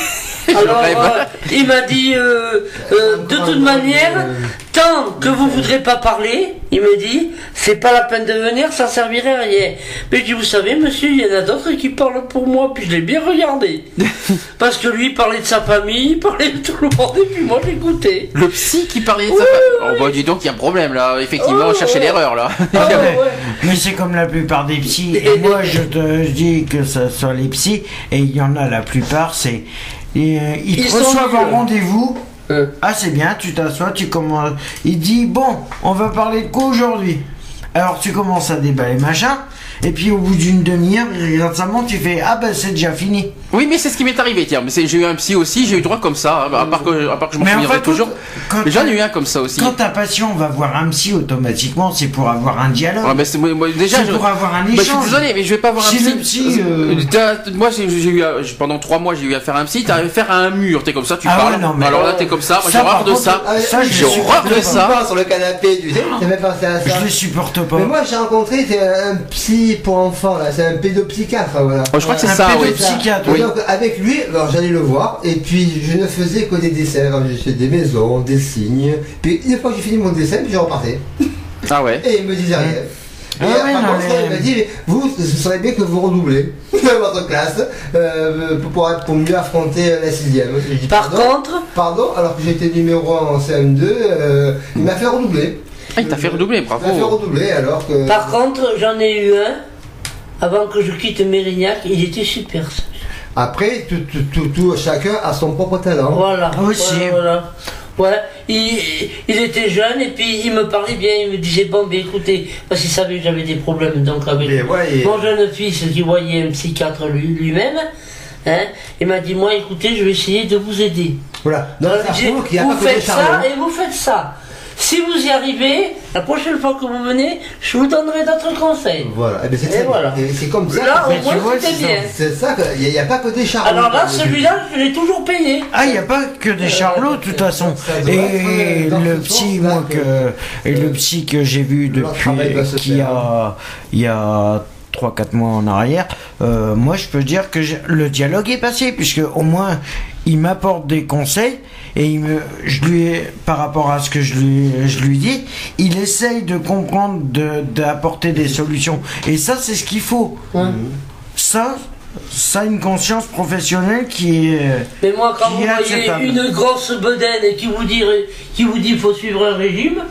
Alors, rêve. euh, il m'a dit, euh, euh, de toute manière, tant que vous voudrez pas parler, il me dit, c'est pas la peine de venir, ça servirait à rien. Mais je dis, vous savez, monsieur, il y en a d'autres qui parlent pour moi, puis je l'ai bien regardé. Parce que lui, il parlait de sa famille, il parlait de tout le monde, et puis moi, j'écoutais. Le psy qui parlait de ça. Oui, Oh bah dis donc, il y a un problème là. Effectivement, Oh, on cherchait ouais. l'erreur là. Ah, ouais. Mais c'est comme la plupart des psys. Et moi, je te dis que ce soit les psys, et il y en a la plupart, c'est. Et, euh, ils Ils te reçoivent en rendez-vous. Euh. Ah, c'est bien, tu t'assois, tu commences. Il dit Bon, on va parler de quoi aujourd'hui? Alors tu commences à déballer machin, et puis au bout d'une demi-heure, il regarde sa montre, tu fais Ah ben c'est déjà fini. Oui, mais c'est ce qui m'est arrivé. Tiens, mais c'est- j'ai eu un psy aussi. J'ai eu droit comme ça. hein, À part que, à part que je m'en Mais en souviendrai fait, toujours. Mais j'en ai eu un comme ça aussi. Quand ta patient va voir un psy, automatiquement, c'est pour avoir un dialogue. Ouais, mais c'est- moi, déjà, c'est je, pour avoir un Bah, je suis échange. désolé, mais je vais pas voir un Si psy. psy, euh, T'as- Moi, j'ai eu à- pendant trois mois, j'ai eu à faire un psy. T'as à faire un mur. T'es comme ça, tu Ah parles. ouais, non, mais- Alors là, t'es comme ça. Moi, Ça, j'ai horreur de ça. Ah, j'ai horreur de ça. sur le canapé, tu sais, même pensé à ça. Je supporte pas. Mais moi j'ai rencontré c'est un psy pour enfants là, c'est un pédopsychiatre voilà. Oh, je crois que c'est Un ça, oui. pédopsychiatre, Et oui. Donc avec lui, alors j'allais le voir et puis je ne faisais que des dessins, alors, j'ai fait des maisons, des signes. Puis une fois que j'ai fini mon dessin, puis je repartais. Ah ouais. Et il me disait rien. Ah Et, ouais, par non, contre, mais- il m'a dit, vous, ce serait bien que vous redoublez dans votre classe euh, pour, pour, pour mieux affronter la sixième. Dit, Par pardon, contre, pardon, alors que j'étais numéro 1 en CM2, euh, il m'a fait redoubler. Ah, il t'a fait redoubler, Il m'a fait bravo. redoubler alors que... par contre, j'en ai eu un. Avant que je quitte Mérignac, il était super. Après, tout, tout, tout, tout- chacun a son propre talent. Voilà. Aussi. Voilà, voilà. Ouais, il, il était jeune et puis il me parlait bien, il me disait bon ben écoutez, parce qu'il savait que j'avais des problèmes donc avec ouais, mon jeune fils qui voyait un psychiatre lui- lui-même, hein, il m'a dit moi écoutez je vais essayer de vous aider. Voilà. Donc Alors, ça il dit, prouve qu'il n'y a vous faites ça et vous faites ça. Si vous y arrivez, la prochaine fois que vous venez, je vous donnerai d'autres conseils. Voilà, et ben c'est voilà. Comme ça. Là que- au tu moins c'était bien. C'est ça, qu'il n'y a, pas que des charmants. Alors là celui-là je l'ai toujours payé. Ah, il n'y a pas que des charlots, de toute façon. Et le psy, moi, que- et le psy que j'ai vu depuis, qui a, il y a 3-4 mois en arrière, euh, moi je peux dire que le dialogue est passé, puisque au moins il m'apporte des conseils et il me, je lui par rapport à ce que je lui, je lui dis, il essaye de comprendre, de- d'apporter des solutions. Et ça, c'est ce qu'il faut. Ça, ça, une conscience professionnelle qui est. Mais moi, quand vous voyez une grosse bedaine et qui vous dit qui vous dit faut suivre un régime,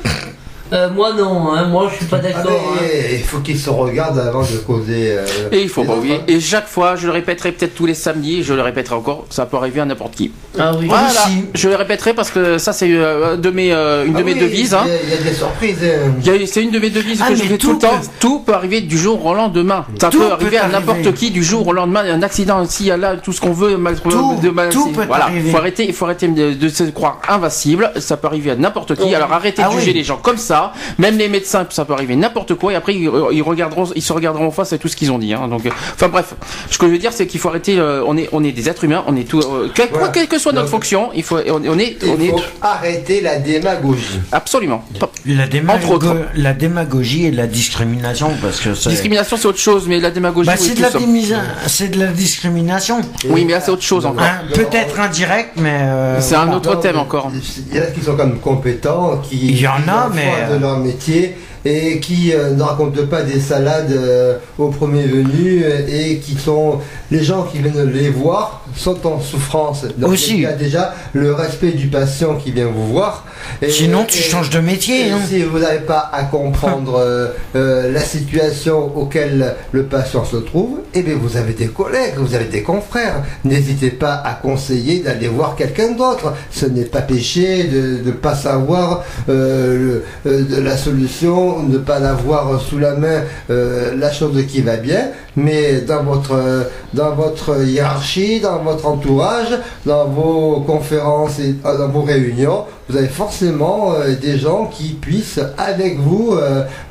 euh, moi non, hein, moi je suis pas Ah, d'accord. hein. il faut qu'ils se regardent avant de causer. euh, Et il faut pas oublier. Et chaque fois, je le répéterai peut-être tous les samedis, je le répéterai encore, ça peut arriver à n'importe qui. Ah oui. Voilà, Aussi. je le répéterai parce que ça c'est euh, de mes, euh, une Ah de mes oui, devises. Il hein. y, a- il y a des surprises. Il C'est une de mes devises Ah, que je fais tout, tout le temps. peut- Tout peut arriver du jour au lendemain. Ça Tout peut peut arriver à n'importe qui du jour au lendemain. Un accident, s'il y a là tout ce qu'on veut, mal, Tout- de mal- tout peut voilà. arriver. Faut arrêter, il faut arrêter de, de se croire invincible. Ça peut arriver à n'importe qui. Oui. Alors arrêtez Ah de juger oui. les gens comme ça. Même les médecins, ça peut arriver n'importe quoi. Et après ils, ils regarderont, ils se regarderont en face à tout ce qu'ils ont dit. hein. Donc, euh, enfin bref, ce que je veux dire, c'est qu'il faut arrêter. euh, on est, on est des êtres humains. On est tout, euh, quelle, Voilà. quelle que soit notre Donc- fonction, il faut, on, on est, Il on est faut arrêter la démagogie. absolument. La, Entre autres. démago- la démagogie et la discrimination, parce que. Discrimination, c'est autre chose, mais la démagogie, Bah, oui, c'est tout de, de la discrimination. Oui, mais là, c'est autre chose encore. Hein, Peut-être indirect, mais. euh, C'est un autre thème encore. Il y en a qui sont quand même compétents, qui Il y en a, mais, euh, de leur métier et qui euh, ne racontent pas des salades euh, au premier venu euh, et qui sont les gens qui viennent les voir sont en souffrance. Donc Aussi. il y a déjà le respect du patient qui vient vous voir. Et- Sinon, tu et- changes de métier. et hein. si vous n'avez pas à comprendre euh, la situation auquel le patient se trouve, eh bien vous avez des collègues, vous avez des confrères. N'hésitez pas à conseiller d'aller voir quelqu'un d'autre. Ce n'est pas péché de ne pas savoir le- de la solution, ne pas avoir sous la main euh, la chose qui va bien, mais dans votre, euh, dans votre hiérarchie, dans votre entourage, dans vos conférences et euh, dans vos réunions, vous avez forcément des gens qui puissent avec vous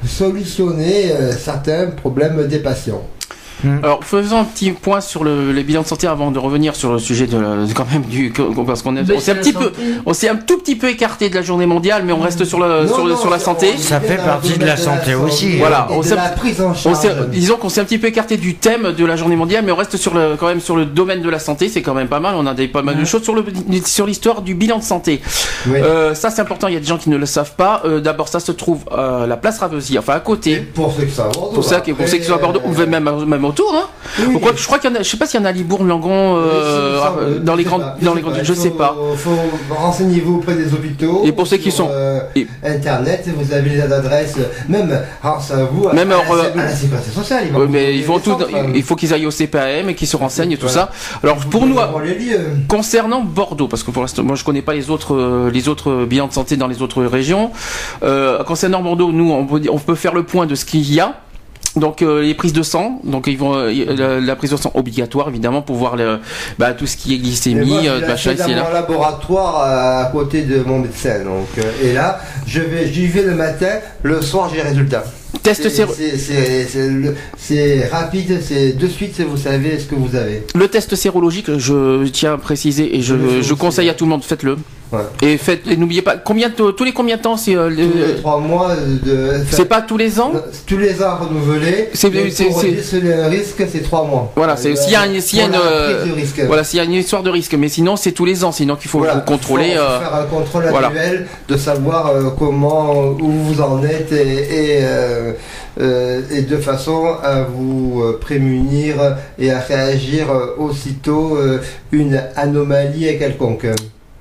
solutionner certains problèmes des patients. Alors, faisons un petit point sur le, les bilans de santé avant de revenir sur le sujet de, la- quand même du parce qu'on est, on s'est un petit peu, on s'est un tout petit peu écarté de la journée mondiale, mais on reste sur la Non, sur, le- non, sur la santé. Ça fait partie de la santé aussi. Voilà, et on de s'est- la prise en On charge. s'est- disons qu'on s'est un petit peu écarté du thème de la journée mondiale, mais on reste sur le, quand même sur le domaine de la santé. C'est quand même pas mal. On a des pas mal de choses sur le sur l'histoire du bilan de santé. Oui. Euh, ça, c'est important. Il y a des gens qui ne le savent pas. Euh, D'abord, ça se trouve à la place Ravesi, enfin à côté. Pour ceux qui sont à Bordeaux. Pour ça, qui- pour ceux qui sont à Bordeaux, ou même, même autour. Hein. oui. Je crois qu'il y en a, je sais pas s'il y en a à Libourne, Langon, euh, Oui, dans les grandes, pas, dans les grandes, je sais pas. faut renseignez-vous auprès des hôpitaux. Et pour ceux qui sont- euh, et- Internet, vous avez les adresses, même, grâce à vous, à, Même à, alors, la, euh, à la sécurité sociale. Ils vont mais ils vont tout, centres, il faut qu'ils aillent au CPAM et qu'ils se renseignent et tout Voilà. ça. Alors pour nous. Concernant Bordeaux, parce que pour l'instant, moi je connais pas les autres, euh, les autres bilans de santé dans les autres régions. Euh, concernant Bordeaux, nous on peut, on peut faire le point de ce qu'il y a. Donc euh, les prises de sang, donc ils vont euh, la, la prise de sang obligatoire évidemment pour voir le, bah, tout ce qui est moi, glycémie, je euh, machin dans là. mon laboratoire à côté de mon médecin. Donc, et là, je vais, j'y vais le matin, le soir j'ai les résultats. Test séro- c'est- le- rapide, c'est de suite, vous savez ce que vous avez. le test sérologique, je tiens à préciser et je, le conseille à tout le monde, faites-le. Ouais. Et faites, et n'oubliez pas combien de- tous les combien de temps c'est euh, le- trois mois de. c'est pas tous les ans. tous les ans renouvelés. C'est- un risque, c'est trois mois. Voilà, c'est- s'il y a une- y a euh. Voilà, s'il y a une histoire de risque, mais sinon c'est tous les ans, sinon qu'il faut Voilà, vous contrôler. faut euh, faire un contrôle voilà. annuel de savoir comment où vous en êtes et, et, et de façon à vous euh, prémunir et à réagir euh, aussitôt euh, une anomalie quelconque.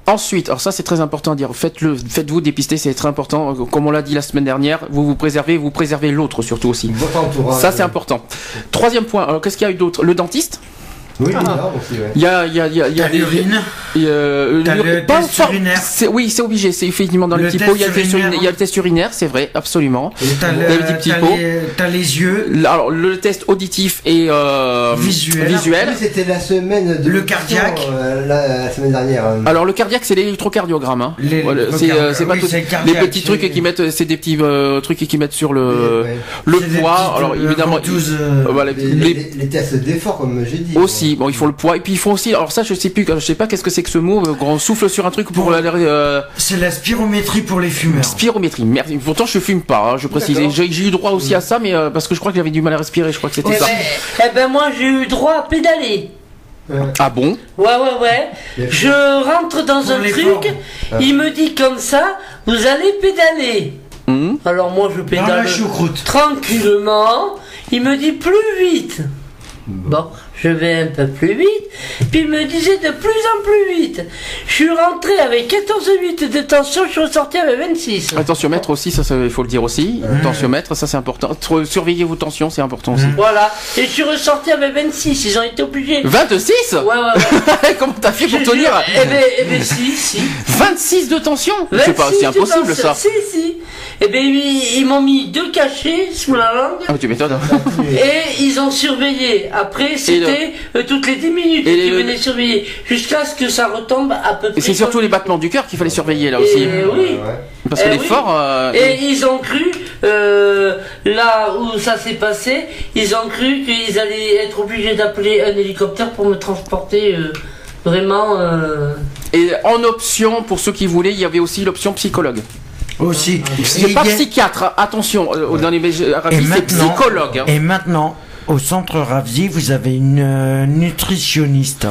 Ensuite, alors ça c'est très important à dire, faites-le, faites-vous dépister, c'est très important. Euh, Comme on l'a dit la semaine dernière, vous vous préservez, vous préservez l'autre surtout aussi. Votre entourage. Ça c'est important. Troisième point, alors qu'est-ce qu'il y a eu d'autre? Le dentiste? Oui, bizarre aussi, ouais. Il y a, il y a, il y a, il y a l'urine. il y a, euh, pas urinaire. c'est- Oui, c'est obligé, c'est effectivement dans les Le petits test pots, il y a le test urinaire. il y a le test urinaire, c'est vrai, absolument. T'as Il y a des le- petits t'as pots. les, t'as les yeux. Alors le test auditif et euh, Visuel. visuel. Oui, C'était la semaine de Le cardiaque. euh, la, la semaine dernière. hein. Alors le cardiaque c'est l'électrocardiogramme. Hein. Les- c'est euh, c'est pas Oui, tout- c'est le les petits trucs c'est- qui mettent, c'est des petits euh, trucs qui mettent sur le Ouais. le poids. Alors euh, évidemment, euh, euh, Les, les- les- les tests d'effort, comme j'ai dit. aussi aussi. Bon, ils font le poids et puis ils font aussi. Alors ça, je sais plus, je sais pas qu'est-ce que c'est que ce mot. euh, On souffle sur un truc pour la. euh, C'est la spirométrie pour les fumeurs. Spirométrie. Merci. Pourtant, je fume pas. hein, je précise. J'ai eu droit aussi à ça, mais euh, parce que je crois que j'avais du mal à respirer. Je crois que c'était ça. ben, eh ben, moi j'ai eu droit à pédaler. Ah bon? Ouais, ouais, ouais. Je rentre dans Pour un truc, formes. il me dit comme ça, vous allez pédaler. Hum Alors moi je pédale tranquillement, il me dit plus vite. Bon, je vais un peu plus vite, puis il me disait de plus en plus vite. Je suis rentré avec 14,8 de tension, je suis ressorti avec 26. Tensiomètre aussi, ça, il faut le dire aussi. Tensiomètre, ça c'est important. Surveillez vos tensions, c'est important aussi. Voilà, et je suis ressorti avec 26, ils ont été obligés. 26 Ouais, ouais, ouais. Comment t'as fait pour Je tenir jure. Eh ben, eh ben, si, si. 26 de tension C'est pas 26 c'est impossible ça. Si, si. Eh ben, ils, ils m'ont mis deux cachets sous la langue. Ah tu m'étonnes. Et ils ont surveillé. Après, c'était euh, toutes les 10 minutes Et qu'ils les- venaient surveiller. Jusqu'à ce que ça retombe à peu près. Et c'est surtout comme- les battements du cœur qu'il fallait surveiller là aussi. Et oui. Parce que Eh l'effort. oui. euh, Et ils ont cru, euh, là où ça s'est passé, ils ont cru qu'ils allaient être obligés d'appeler un hélicoptère pour me transporter euh, vraiment. euh, Et en option, pour ceux qui voulaient, il y avait aussi l'option psychologue. Aussi. C'est pas a- psychiatre, attention, euh, dans les c'est psychologue. hein. et maintenant, au centre Ravzi, vous avez une euh, nutritionniste.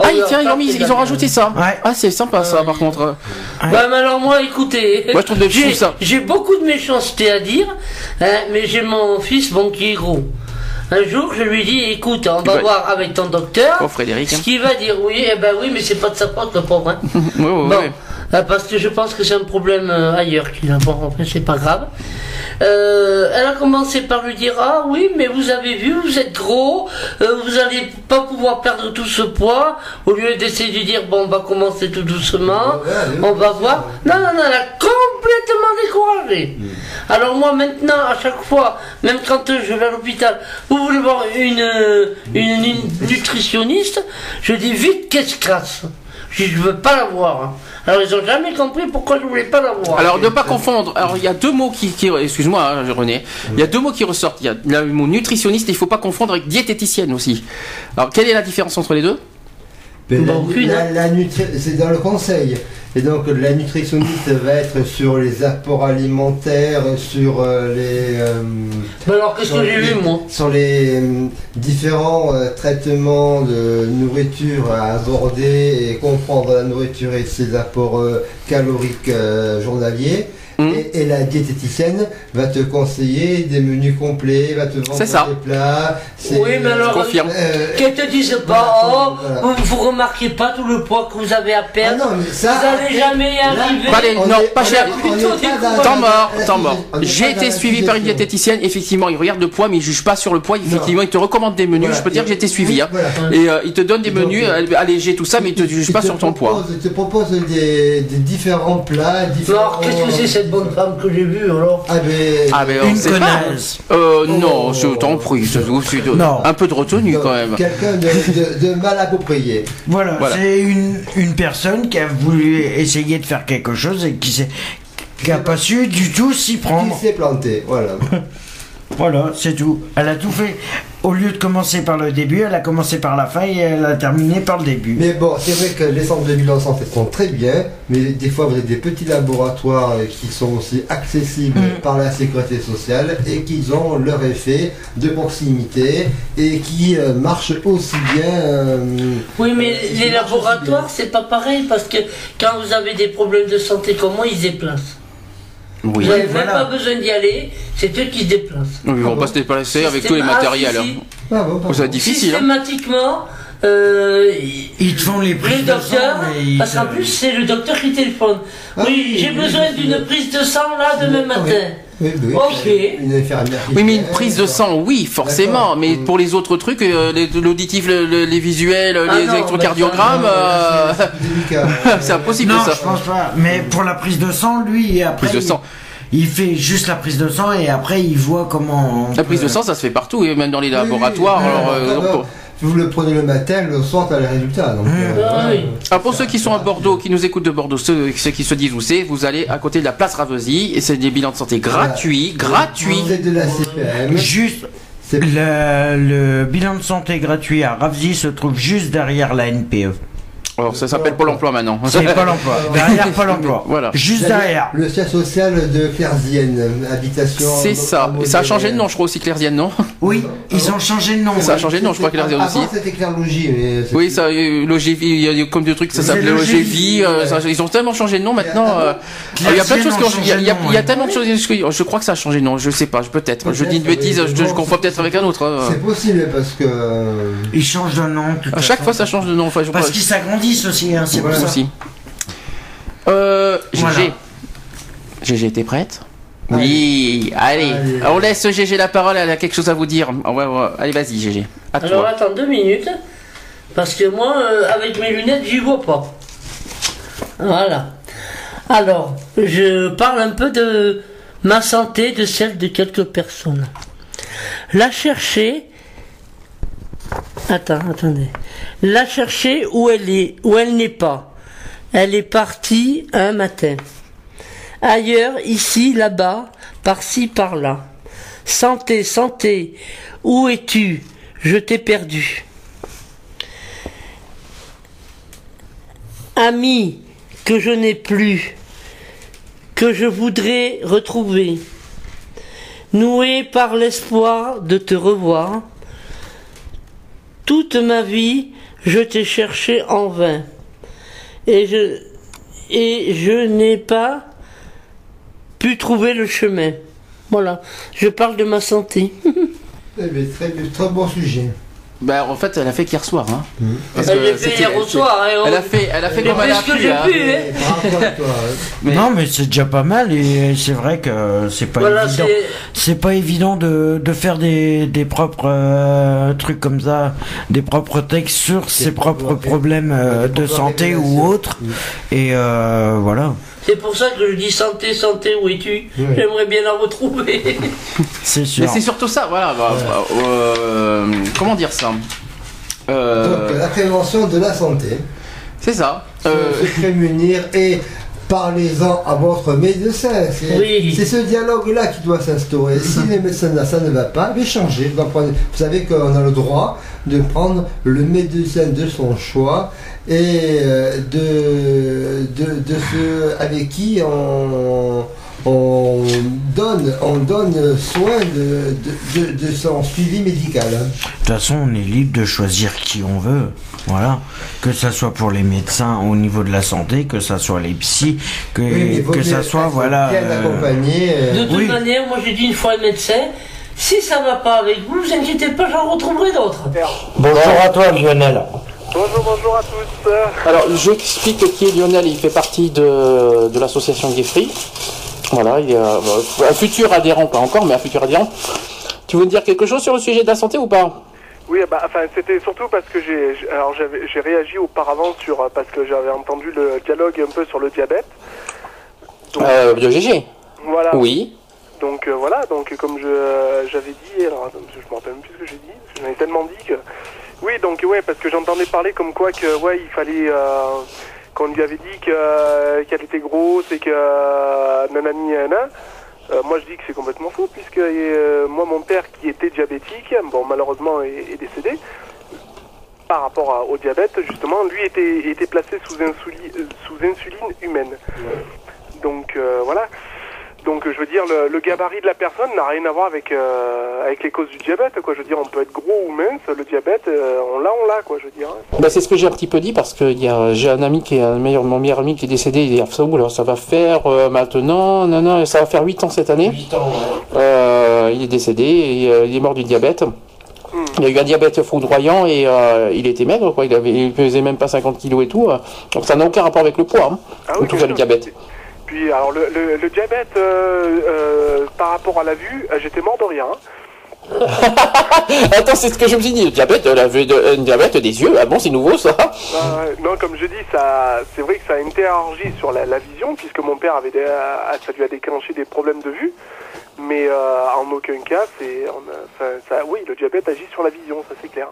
Ah, tiens, ils ont, mis- ils ont rajouté ça. Ouais. Ah, c'est sympa ça, par contre. Ouais, mais alors moi, écoutez, Moi, je trouve de- je j'ai trouve ça. j'ai beaucoup de méchanceté à dire, hein, mais j'ai mon fils, bon, qui est gros. Un jour, je lui dis, écoute, on va Ouais. voir avec ton docteur. Oh, Frédéric. Ce hein. qu'il va dire, oui, eh ben oui, mais c'est pas de sa faute, le pauvre. Hein. Ouais, ouais, Bon, ouais. euh, parce que je pense que c'est un problème euh, ailleurs qu'il a. Bon, enfin, c'est pas grave. Euh, elle a commencé par lui dire Ah oui, mais vous avez vu, vous êtes gros, euh, vous allez pas pouvoir perdre tout ce poids. Au lieu d'essayer de dire Bon, on va commencer tout doucement, on va voir. Non, non, non, elle a complètement découragé. Alors, moi, maintenant, à chaque fois, même quand je vais à l'hôpital, vous voulez voir une, une, une nutritionniste, je dis vite qu'est-ce casse. Je je veux pas la voir. hein. Alors ils ont jamais compris pourquoi je voulais pas la voir. Alors ne pas confondre. Alors il y a deux mots qui, qui excuse-moi, hein, René. Il y a deux mots qui ressortent. Il y a le mot nutritionniste. Et il faut pas confondre avec diététicienne aussi. Alors quelle est la différence entre les deux? La- la- hein. la c'est dans le conseil. Et donc la nutritionniste va être sur les apports alimentaires, sur euh, les, euh, Mais alors qu'est-ce sur que j'ai les- vu moi? sur les euh, différents euh, traitements de nourriture à aborder et comprendre la nourriture et ses apports euh, caloriques journaliers. Mhm. Et, et la diététicienne va te conseiller des menus complets, va te vendre ça. des plats. c'est, Oui, mais alors- Je confirme. euh, Qu'elles te disent pas, oh, Voilà. vous, vous remarquez pas tout le poids que vous avez à ah perdre. non, mais ça, vous allez jamais y arriver. Non, est- pas cher. Temps mort, temps mort. J'ai été suivi par une diététicienne. Effectivement, il regarde le poids, mais il juge pas sur le poids. Effectivement, il te recommande des menus. Voilà. Je peux te dire que j'ai été suivi. Hein. Et euh, il te donne des Donc, menus euh, euh, allégés, tout ça, mais il te juge pas sur ton poids. Il te propose des, différents plats, différents... Alors qu'est-ce que c'est cette bonne femme que j'ai vue alors Ah ben... Ah, on Une connasse. Euh, non, Oh. je t'en prie. de- Non. Un peu de retenue donc, quand même. Quelqu'un de, de- de mal approprié. Voilà, Voilà. c'est une, une personne qui a voulu essayer de faire quelque chose et qui s'est qui a pas su du tout s'y Qui prendre. s'est planté, voilà. Voilà, c'est tout. Elle a tout fait. Au lieu de commencer par le début, elle a commencé par la fin et elle a terminé par le début. Mais bon, c'est vrai que les centres de bilan santé sont très bien, mais des fois vous avez des petits laboratoires qui sont aussi accessibles Mm. par la sécurité sociale et qui ont leur effet de proximité et qui euh, marchent aussi bien. euh, Oui, mais euh, les laboratoires, c'est pas pareil parce que quand vous avez des problèmes de santé comme moi, ils déplacent. Oui. Vous n'avez voilà. même pas besoin d'y aller, c'est eux qui se déplacent. Ils vont Ah pas bon se déplacer avec tous les ah, matériels. si, hein. si. Ah bon, Ça va être difficile. hein. Systématiquement, euh, ils- te font les le prises de sang parce qu'en plus c'est le docteur qui téléphone. Ah oui, j'ai besoin d'une prise de sang là demain Ah oui. matin. Oui, oui, Ok. Une infirmière qui Oui, mais une prise de sang, oui, forcément. Mais Mm. pour les autres trucs, euh, l'auditif, le- le- les visuels, Ah les non, électrocardiogrammes, Ah, euh, c'est- impossible Non, ça. je pense pas. Mais pour la prise de sang, lui, après. Prise de sang. Il, il fait juste la prise de sang et après il voit comment. on La prise peut- de sang, ça se fait partout, et même dans les Oui, oui, laboratoires. oui, alors, Vous le prenez le matin, le soir, tu as les résultats. Donc, Mmh. euh, Ah oui. Ah, pour ceux qui sont à Bordeaux, qui nous écoutent de Bordeaux, ceux, ceux qui se disent où c'est, vous allez à côté de la place Ravesi et c'est des bilans de santé gratuits, gratuits. Vous êtes de la CPM. Juste. Le, le bilan de santé gratuit à Ravzi se trouve juste derrière la NPE. Alors, ça s'appelle Pôle emploi maintenant. C'est Pôle emploi. Derrière Pôle emploi. Voilà. Juste derrière. le siège social de Clairzienne, habitation. C'est ça. Et ça a changé de nom, je crois aussi, Clairzienne, non? Oui, ils ont changé de nom. Ça a changé de nom, je crois, Clairzienne aussi. Avant, c'était c'est- Oui, ça, euh, Logévie, il y a eu comme des trucs, ça s'appelait Logévie, euh, ils ont tellement changé de nom maintenant. euh, Il y a plein de choses qui ont il y a, tellement de choses, je crois que ça a changé de nom, je sais pas, peut-être. Je dis une bêtise, je, confonds peut-être avec un autre. hein. C'est possible parce que. Ils changent de nom. À chaque fois, ça change de nom. Enfin, je Parce qu'ils s'agrandissent aussi, hein, c'est pour ça. aussi. Euh, Voilà. GG. GG, t'es prête Oui, allez. Allez. On laisse GG la parole, elle a quelque chose à vous dire. On va voir. Allez, vas-y, GG. À Alors toi. attends deux minutes, parce que moi, euh, avec mes lunettes, j'y vois pas. Voilà. Alors, je parle un peu de ma santé, de celle de quelques personnes. La chercher. Attends, attendez. La chercher où elle est, où elle n'est pas. Elle est partie un matin. Ailleurs, ici, là-bas, par-ci, par-là. Santé, santé, où es-tu? Je t'ai perdu. Ami que je n'ai plus, que je voudrais retrouver, noué par l'espoir de te revoir. Toute ma vie, je t'ai cherché en vain, et je, et je n'ai pas pu trouver le chemin. Voilà, je parle de ma santé. eh très, très bon sujet. Bah, en fait, elle a fait qu'hier soir. Hein. Parce Elle que l'a fait hier au soir. hein, Elle on- a fait, elle a fait comme elle a pu. hein. pu, hein. Mais- Non, mais c'est déjà pas mal et c'est vrai que c'est pas Voilà, évident. c'est. Pas évident de, de faire des, des propres euh, trucs comme ça, des propres textes sur ses propres problèmes euh, de santé ou autres. Et euh, voilà, C'est pour ça que je dis santé, santé, où es-tu Oui. J'aimerais bien la retrouver. c'est sûr. Mais c'est surtout ça, voilà. bah, bah, euh, comment dire ça Euh, Donc, la prévention de la santé. C'est ça. Se- Euh, se prémunir et parlez-en à votre médecin. C'est Oui. ce dialogue-là qui doit s'instaurer. Si les médecins ça ne va pas, mais changez. Vous savez qu'on a le droit de prendre le médecin de son choix et euh, de, de, de ceux avec qui on, on, donne, on donne soin de, de, de- de son suivi médical. hein. De toute façon, on est libre de choisir qui on veut. Voilà. Que ça soit pour les médecins au niveau de la santé, que ça soit les psys, que, Oui, que ça soit, voilà. bien euh, euh, De toute oui. manière, moi j'ai dit une fois au médecin, si ça va pas avec vous, vous inquiétez pas, j'en retrouverai d'autres. Bonjour à toi, Lionel. Bonjour, bonjour à tous. Alors, j'explique qui est Lionel. Il fait partie de, de l'association Gay Free. Voilà, il est euh, un futur adhérent, pas encore, mais un futur adhérent. Tu veux me dire quelque chose sur le sujet de la santé ou pas? Oui, bah, enfin, c'était surtout parce que j'ai, alors j'avais, j'ai réagi auparavant sur, euh, parce que j'avais entendu le dialogue un peu sur le diabète. Donc, euh, De GG voilà. Oui. Donc euh, voilà, donc comme je, j'avais dit, alors attends, je me rappelle même plus ce que j'ai dit, parce que j'en ai tellement dit que. Oui, donc ouais, parce que j'entendais parler comme quoi que ouais, il fallait euh, qu'on lui avait dit que qu'elle était grosse et que euh, nanani nanana. Euh, moi je dis que c'est complètement faux puisque euh, moi mon père qui était diabétique, bon malheureusement est, est décédé par rapport à- au diabète justement, lui était était placé sous insuline sous insuline humaine. Donc euh, voilà. Donc je veux dire, le, le gabarit de la personne n'a rien à voir avec euh, avec les causes du diabète, quoi. Je veux dire, on peut être gros ou mince, le diabète, euh, on l'a, on l'a, quoi. Je veux dire. Bah, c'est ce que j'ai un petit peu dit parce que il y a- j'ai un ami qui est un meilleur, mon meilleur ami qui est décédé. Il dit ça, oula, ça va faire euh, maintenant, non, non, ça va faire 8 ans cette année. Euh, il est décédé, et, euh, il est mort du diabète. Il a eu un diabète foudroyant et euh, il était maigre, quoi. Il, avait, il pesait même pas 50 kilos et tout. euh. Donc ça n'a aucun rapport avec le poids, hein, Ah en tout cas le diabète. Puis alors le, le, le diabète euh, euh, par rapport à la vue, euh, j'étais mort de rien. Attends, c'est ce que je me suis dit. Le diabète, la vue de, euh, diabète des yeux, ah bon, c'est nouveau ça ouais. non, comme je dis, ça, c'est vrai que ça a interagi sur la, la vision, puisque mon père avait des, ah, ça lui a déclenché des problèmes de vue. Mais euh, en aucun cas, c'est, enfin, ça, oui, le diabète agit sur la vision, ça c'est clair.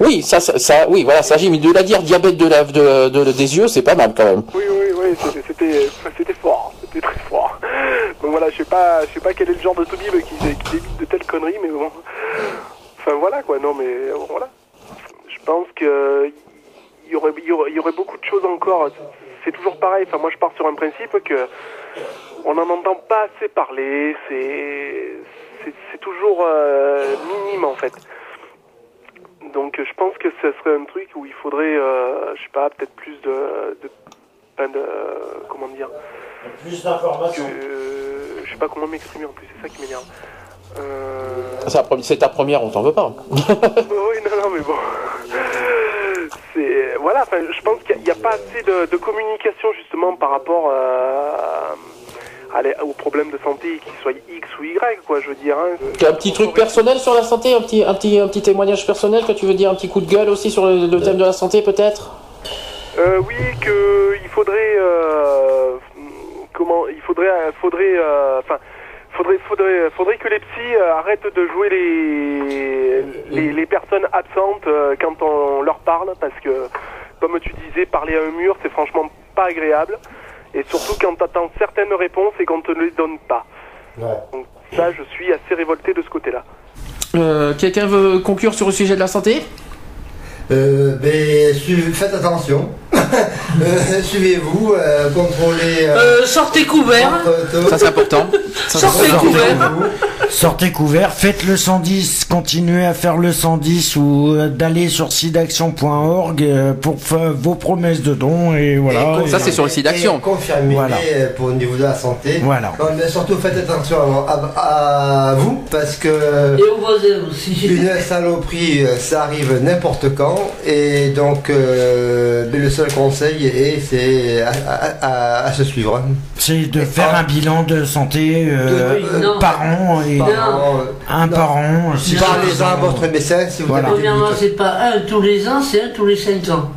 Oui, ça, ça, ça- oui, voilà, ça agit. Mais de la dire diabète de la, de, de- des yeux, c'est pas mal quand même. Oui, oui, oui, c'était, c'était, fort, c'était très fort. Donc voilà, je sais pas, je sais pas quel est le genre de toubib qui, qui débite de telles conneries, mais bon. non, mais euh, voilà. Je pense que il y aurait, y aurait beaucoup de choses encore. C'est toujours pareil. Enfin, moi, je pars sur un principe que on n'en entend pas assez parler. C'est, toujours euh, minime en fait. Donc, je pense que ce serait un truc où il faudrait, euh, je sais pas, peut-être plus de, de, enfin, de- comment dire, Plus d'informations. je sais pas comment m'exprimer en plus. C'est ça qui m'énerve. Euh... C'est la première- C'est ta première, on t'en veut pas. oui, non, non, mais bon. C'est voilà. Enfin, je pense qu'il n'y a, pas assez de, de communication justement par rapport euh, aux problèmes de santé, qu'ils soient X ou Y, quoi. Je veux dire. hein. Un petit truc personnel sur la santé, un petit, un petit, un petit témoignage personnel que tu veux dire, un petit coup de gueule aussi sur le, le thème de la santé peut-être? Euh, oui, que il faudrait euh, comment il faudrait euh, faudrait euh, enfin faudrait faudrait faudrait que les psys arrêtent de jouer les les, les personnes absentes quand on leur parle parce que comme tu disais parler à un mur c'est franchement pas agréable et surtout quand tu attends certaines réponses et qu'on te les donne pas. Donc ça je suis assez révolté de ce côté-là. Euh, Quelqu'un veut conclure sur le sujet de la santé? Euh, ben, faites attention. Euh, Suivez-vous, euh, contrôlez. Euh, sortez couverts. votre- Ça c'est important. Ça, Sortez couverts. Sortez couvert, faites le 110, continuez à faire le 110 ou euh, d'aller sur sidaction.org euh, pour faire vos promesses de dons et voilà. Et Ça, c'est sur le site d'action. et Confirmez Voilà. pour le niveau de la santé. Voilà. Non, mais surtout faites attention à, à- à vous parce que Et aux voisins aussi. une saloperie ça arrive n'importe quand et donc euh, le seul conseil est c'est à, à- à- à se suivre. C'est de faire un bilan de santé euh, Oui, non. par an et Par an, euh, un non. par an. si Parlez-en à votre médecin si vous Voilà. avez c'est pas un tous les ans, c'est un tous les cinq ans.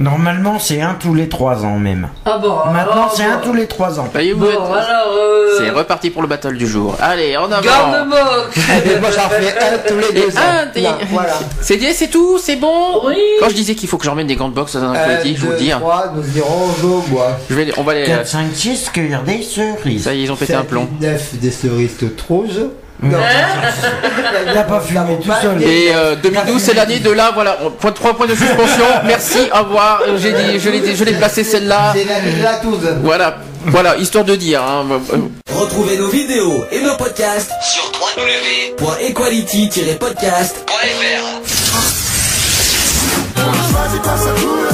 Normalement, c'est un tous les trois ans même. Ah bon Maintenant, alors, c'est un tous les trois ans. Vous Bon, êtes- alors. Euh... C'est reparti pour le battle du jour. Allez, en avant. Garde-box Et moi j'en fais un tous les deux ans. un, t'es- Là, voilà. C'est dit, c'est tout, c'est bon Oui Quand je disais qu'il faut que j'emmène des gants de boxe dans un Un, collectif, je vous le deux, dis. hein. trois, nous irons au bois. Je vais, on va les. 4, 5, 6, cueillir des cerises. Ça y est, ils ont pété un plomb. 9 des cerises toutes rouges. Non, Il n'a pas fumé tout seul. Et euh, 2012, c'est l'année de là, voilà, point, 3 points de suspension. Merci, au revoir. Euh, J'ai dit, je l'ai, je l'ai placé celle-là. c'est l'année de la touze. Voilà, voilà, histoire de dire. Hein. Euh, Retrouvez nos vidéos et nos podcasts sur www.equality-podcast.fr.